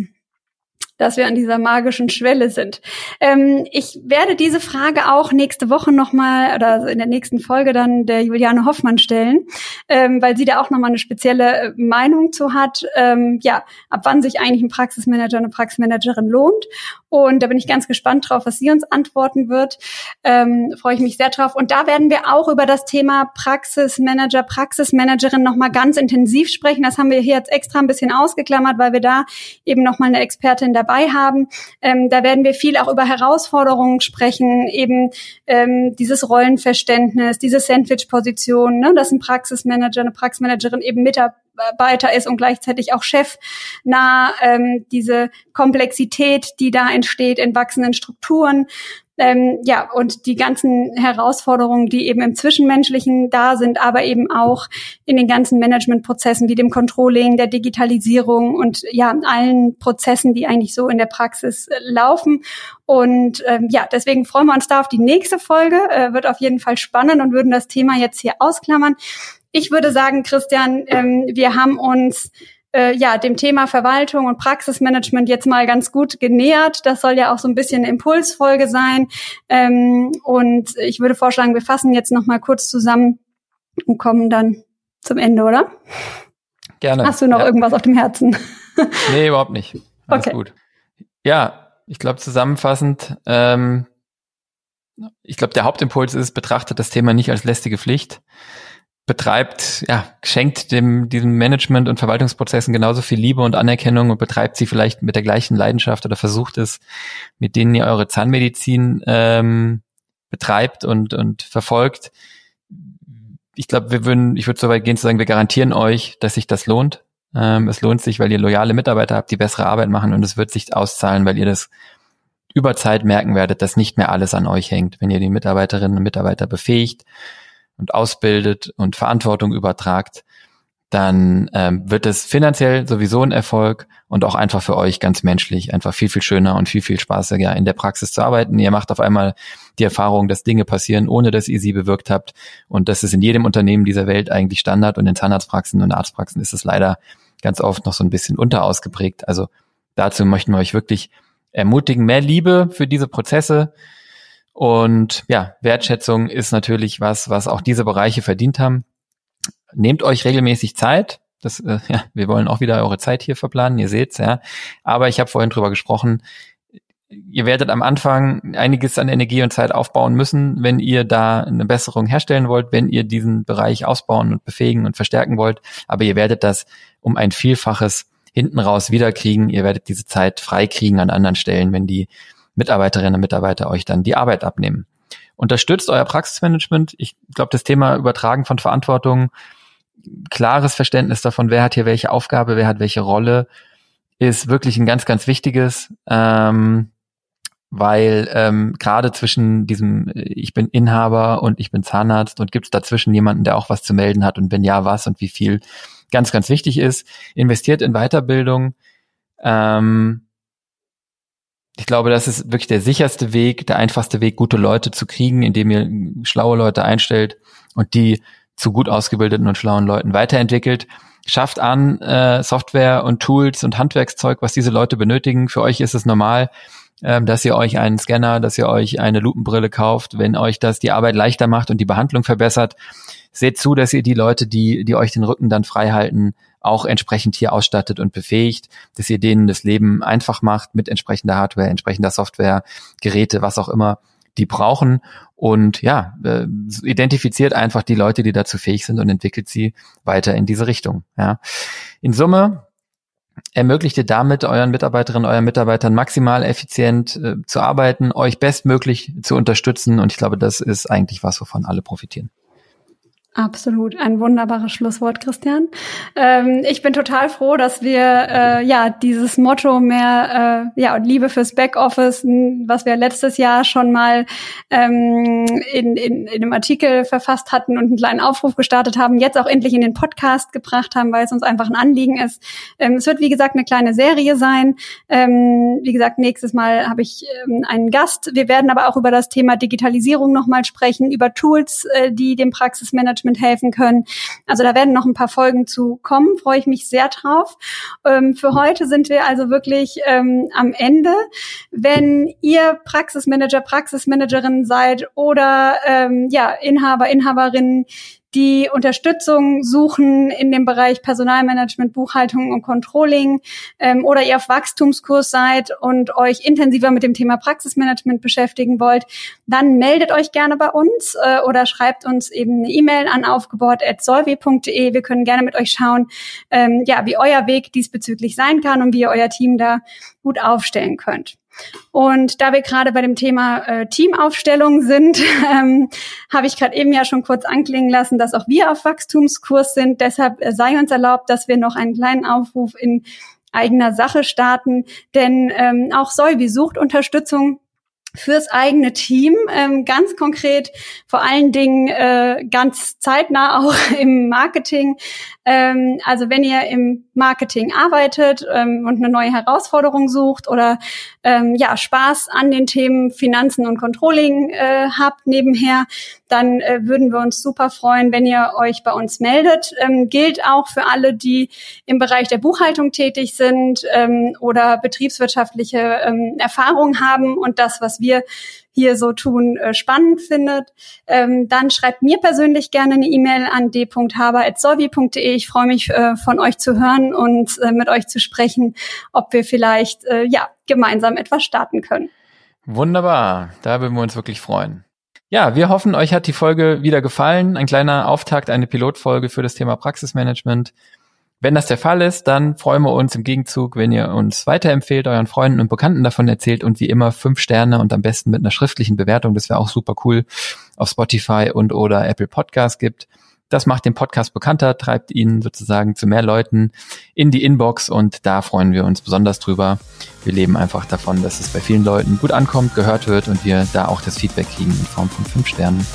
Dass wir an dieser magischen Schwelle sind. Ähm, ich werde diese Frage auch nächste Woche nochmal oder in der nächsten Folge dann der Juliane Hoffmann stellen, ähm, weil sie da auch nochmal eine spezielle äh, Meinung zu hat, ähm, ja, ab wann sich eigentlich ein Praxismanager, eine Praxismanagerin lohnt. Und da bin ich ganz gespannt drauf, was sie uns antworten wird. Ähm, freue ich mich sehr drauf. Und da werden wir auch über das Thema Praxismanager, Praxismanagerin nochmal ganz intensiv sprechen. Das haben wir hier jetzt extra ein bisschen ausgeklammert, weil wir da eben nochmal eine Expertin dabei dabei haben. Ähm, da werden wir viel auch über Herausforderungen sprechen, eben ähm, dieses Rollenverständnis, diese Sandwich-Position, ne, dass ein Praxismanager, eine Praxismanagerin eben Mitarbeiter ist und gleichzeitig auch Chef nah ähm, diese Komplexität, die da entsteht in wachsenden Strukturen ähm, ja, und die ganzen Herausforderungen, die eben im Zwischenmenschlichen da sind, aber eben auch in den ganzen Managementprozessen wie dem Controlling, der Digitalisierung und ja, allen Prozessen, die eigentlich so in der Praxis äh, laufen. Und ähm, ja, deswegen freuen wir uns da auf die nächste Folge. Äh, wird auf jeden Fall spannend und würden das Thema jetzt hier ausklammern. Ich würde sagen, Christian, ähm, wir haben uns äh, ja dem Thema Verwaltung und Praxismanagement jetzt mal ganz gut genähert. Das soll ja auch so ein bisschen eine Impulsfolge sein. Ähm, und ich würde vorschlagen, wir fassen jetzt noch mal kurz zusammen und kommen dann zum Ende, oder? Gerne. Hast du noch ja. irgendwas auf dem Herzen? [laughs] nee, überhaupt nicht. Alles okay. gut. Ja, ich glaube zusammenfassend, ähm, ich glaube, der Hauptimpuls ist, betrachtet das Thema nicht als lästige Pflicht, betreibt, ja, schenkt dem, diesen Management- und Verwaltungsprozessen genauso viel Liebe und Anerkennung und betreibt sie vielleicht mit der gleichen Leidenschaft oder versucht es, mit denen ihr eure Zahnmedizin ähm, betreibt und, und verfolgt. Ich glaube, wir würden, ich würde so weit gehen zu sagen, wir garantieren euch, dass sich das lohnt. Ähm, es lohnt sich, weil ihr loyale Mitarbeiter habt, die bessere Arbeit machen und es wird sich auszahlen, weil ihr das über Zeit merken werdet, dass nicht mehr alles an euch hängt, wenn ihr die Mitarbeiterinnen und Mitarbeiter befähigt, und ausbildet und Verantwortung übertragt, dann ähm, wird es finanziell sowieso ein Erfolg und auch einfach für euch ganz menschlich einfach viel, viel schöner und viel, viel spaßiger in der Praxis zu arbeiten. Ihr macht auf einmal die Erfahrung, dass Dinge passieren, ohne dass ihr sie bewirkt habt. Und das ist in jedem Unternehmen dieser Welt eigentlich Standard und in Zahnarztpraxen und Arztpraxen ist es leider ganz oft noch so ein bisschen unterausgeprägt. Also dazu möchten wir euch wirklich ermutigen, mehr Liebe für diese Prozesse, und ja, Wertschätzung ist natürlich was, was auch diese Bereiche verdient haben. Nehmt euch regelmäßig Zeit. Das, äh, ja, wir wollen auch wieder eure Zeit hier verplanen, ihr seht's, ja. Aber ich habe vorhin drüber gesprochen, ihr werdet am Anfang einiges an Energie und Zeit aufbauen müssen, wenn ihr da eine Besserung herstellen wollt, wenn ihr diesen Bereich ausbauen und befähigen und verstärken wollt. Aber ihr werdet das um ein Vielfaches hinten raus wiederkriegen. Ihr werdet diese Zeit freikriegen an anderen Stellen, wenn die Mitarbeiterinnen und Mitarbeiter euch dann die Arbeit abnehmen. Unterstützt euer Praxismanagement. Ich glaube, das Thema Übertragen von Verantwortung, klares Verständnis davon, wer hat hier welche Aufgabe, wer hat welche Rolle, ist wirklich ein ganz, ganz wichtiges, ähm, weil ähm, gerade zwischen diesem ich bin Inhaber und ich bin Zahnarzt und gibt es dazwischen jemanden, der auch was zu melden hat und wenn ja, was und wie viel, ganz, ganz wichtig ist. Investiert in Weiterbildung. Ähm, ich glaube, das ist wirklich der sicherste Weg, der einfachste Weg, gute Leute zu kriegen, indem ihr schlaue Leute einstellt und die zu gut ausgebildeten und schlauen Leuten weiterentwickelt. Schafft an äh, Software und Tools und Handwerkszeug, was diese Leute benötigen. Für euch ist es normal, ähm, dass ihr euch einen Scanner, dass ihr euch eine Lupenbrille kauft, wenn euch das die Arbeit leichter macht und die Behandlung verbessert. Seht zu, dass ihr die Leute, die, die euch den Rücken dann frei halten, auch entsprechend hier ausstattet und befähigt, dass ihr denen das Leben einfach macht mit entsprechender Hardware, entsprechender Software, Geräte, was auch immer die brauchen und ja, äh, identifiziert einfach die Leute, die dazu fähig sind und entwickelt sie weiter in diese Richtung. Ja. In Summe ermöglicht ihr damit euren Mitarbeiterinnen, euren Mitarbeitern maximal effizient äh, zu arbeiten, euch bestmöglich zu unterstützen und ich glaube, das ist eigentlich was, wovon alle profitieren. Absolut, ein wunderbares Schlusswort, Christian. Ähm, ich bin total froh, dass wir äh, ja dieses Motto mehr äh, ja Liebe fürs Backoffice, was wir letztes Jahr schon mal ähm, in, in, in einem Artikel verfasst hatten und einen kleinen Aufruf gestartet haben, jetzt auch endlich in den Podcast gebracht haben, weil es uns einfach ein Anliegen ist. Ähm, es wird wie gesagt eine kleine Serie sein. Ähm, wie gesagt, nächstes Mal habe ich ähm, einen Gast. Wir werden aber auch über das Thema Digitalisierung nochmal sprechen, über Tools, äh, die dem Praxismanagement Management helfen können. Also da werden noch ein paar Folgen zu kommen, freue ich mich sehr drauf. Ähm, für heute sind wir also wirklich ähm, am Ende. Wenn ihr Praxismanager, Praxismanagerin seid oder ähm, ja, Inhaber, Inhaberinnen, die Unterstützung suchen in dem Bereich Personalmanagement, Buchhaltung und Controlling ähm, oder ihr auf Wachstumskurs seid und euch intensiver mit dem Thema Praxismanagement beschäftigen wollt, dann meldet euch gerne bei uns äh, oder schreibt uns eben eine E-Mail an aufgebaut.solvi.de. Wir können gerne mit euch schauen, ähm, ja, wie euer Weg diesbezüglich sein kann und wie ihr euer Team da gut aufstellen könnt. Und da wir gerade bei dem Thema äh, Teamaufstellung sind, [laughs] ähm, habe ich gerade eben ja schon kurz anklingen lassen, dass auch wir auf Wachstumskurs sind. Deshalb äh, sei uns erlaubt, dass wir noch einen kleinen Aufruf in eigener Sache starten. Denn ähm, auch Solvi sucht Unterstützung fürs eigene Team, ähm, ganz konkret, vor allen Dingen äh, ganz zeitnah [laughs] auch im Marketing. Ähm, also wenn ihr im Marketing arbeitet ähm, und eine neue Herausforderung sucht oder ähm, ja Spaß an den Themen Finanzen und Controlling äh, habt nebenher, dann äh, würden wir uns super freuen, wenn ihr euch bei uns meldet. Ähm, gilt auch für alle, die im Bereich der Buchhaltung tätig sind ähm, oder betriebswirtschaftliche ähm, Erfahrung haben und das, was wir hier so tun, äh, spannend findet, ähm, dann schreibt mir persönlich gerne eine E-Mail an d.haber.solvi.de. Ich freue mich, äh, von euch zu hören und äh, mit euch zu sprechen, ob wir vielleicht ja gemeinsam etwas starten können. Wunderbar, da würden wir uns wirklich freuen. Ja, wir hoffen, euch hat die Folge wieder gefallen. Ein kleiner Auftakt, eine Pilotfolge für das Thema Praxismanagement. Wenn das der Fall ist, dann freuen wir uns im Gegenzug, wenn ihr uns weiterempfehlt, euren Freunden und Bekannten davon erzählt und wie immer fünf Sterne und am besten mit einer schriftlichen Bewertung, das wäre auch super cool, auf Spotify und oder Apple Podcast gibt. Das macht den Podcast bekannter, treibt ihn sozusagen zu mehr Leuten in die Inbox und da freuen wir uns besonders drüber. Wir leben einfach davon, dass es bei vielen Leuten gut ankommt, gehört wird und wir da auch das Feedback kriegen in Form von fünf Sternen.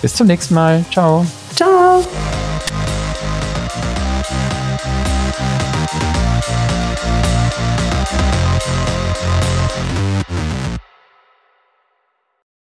Bis zum nächsten Mal. Ciao. Ciao.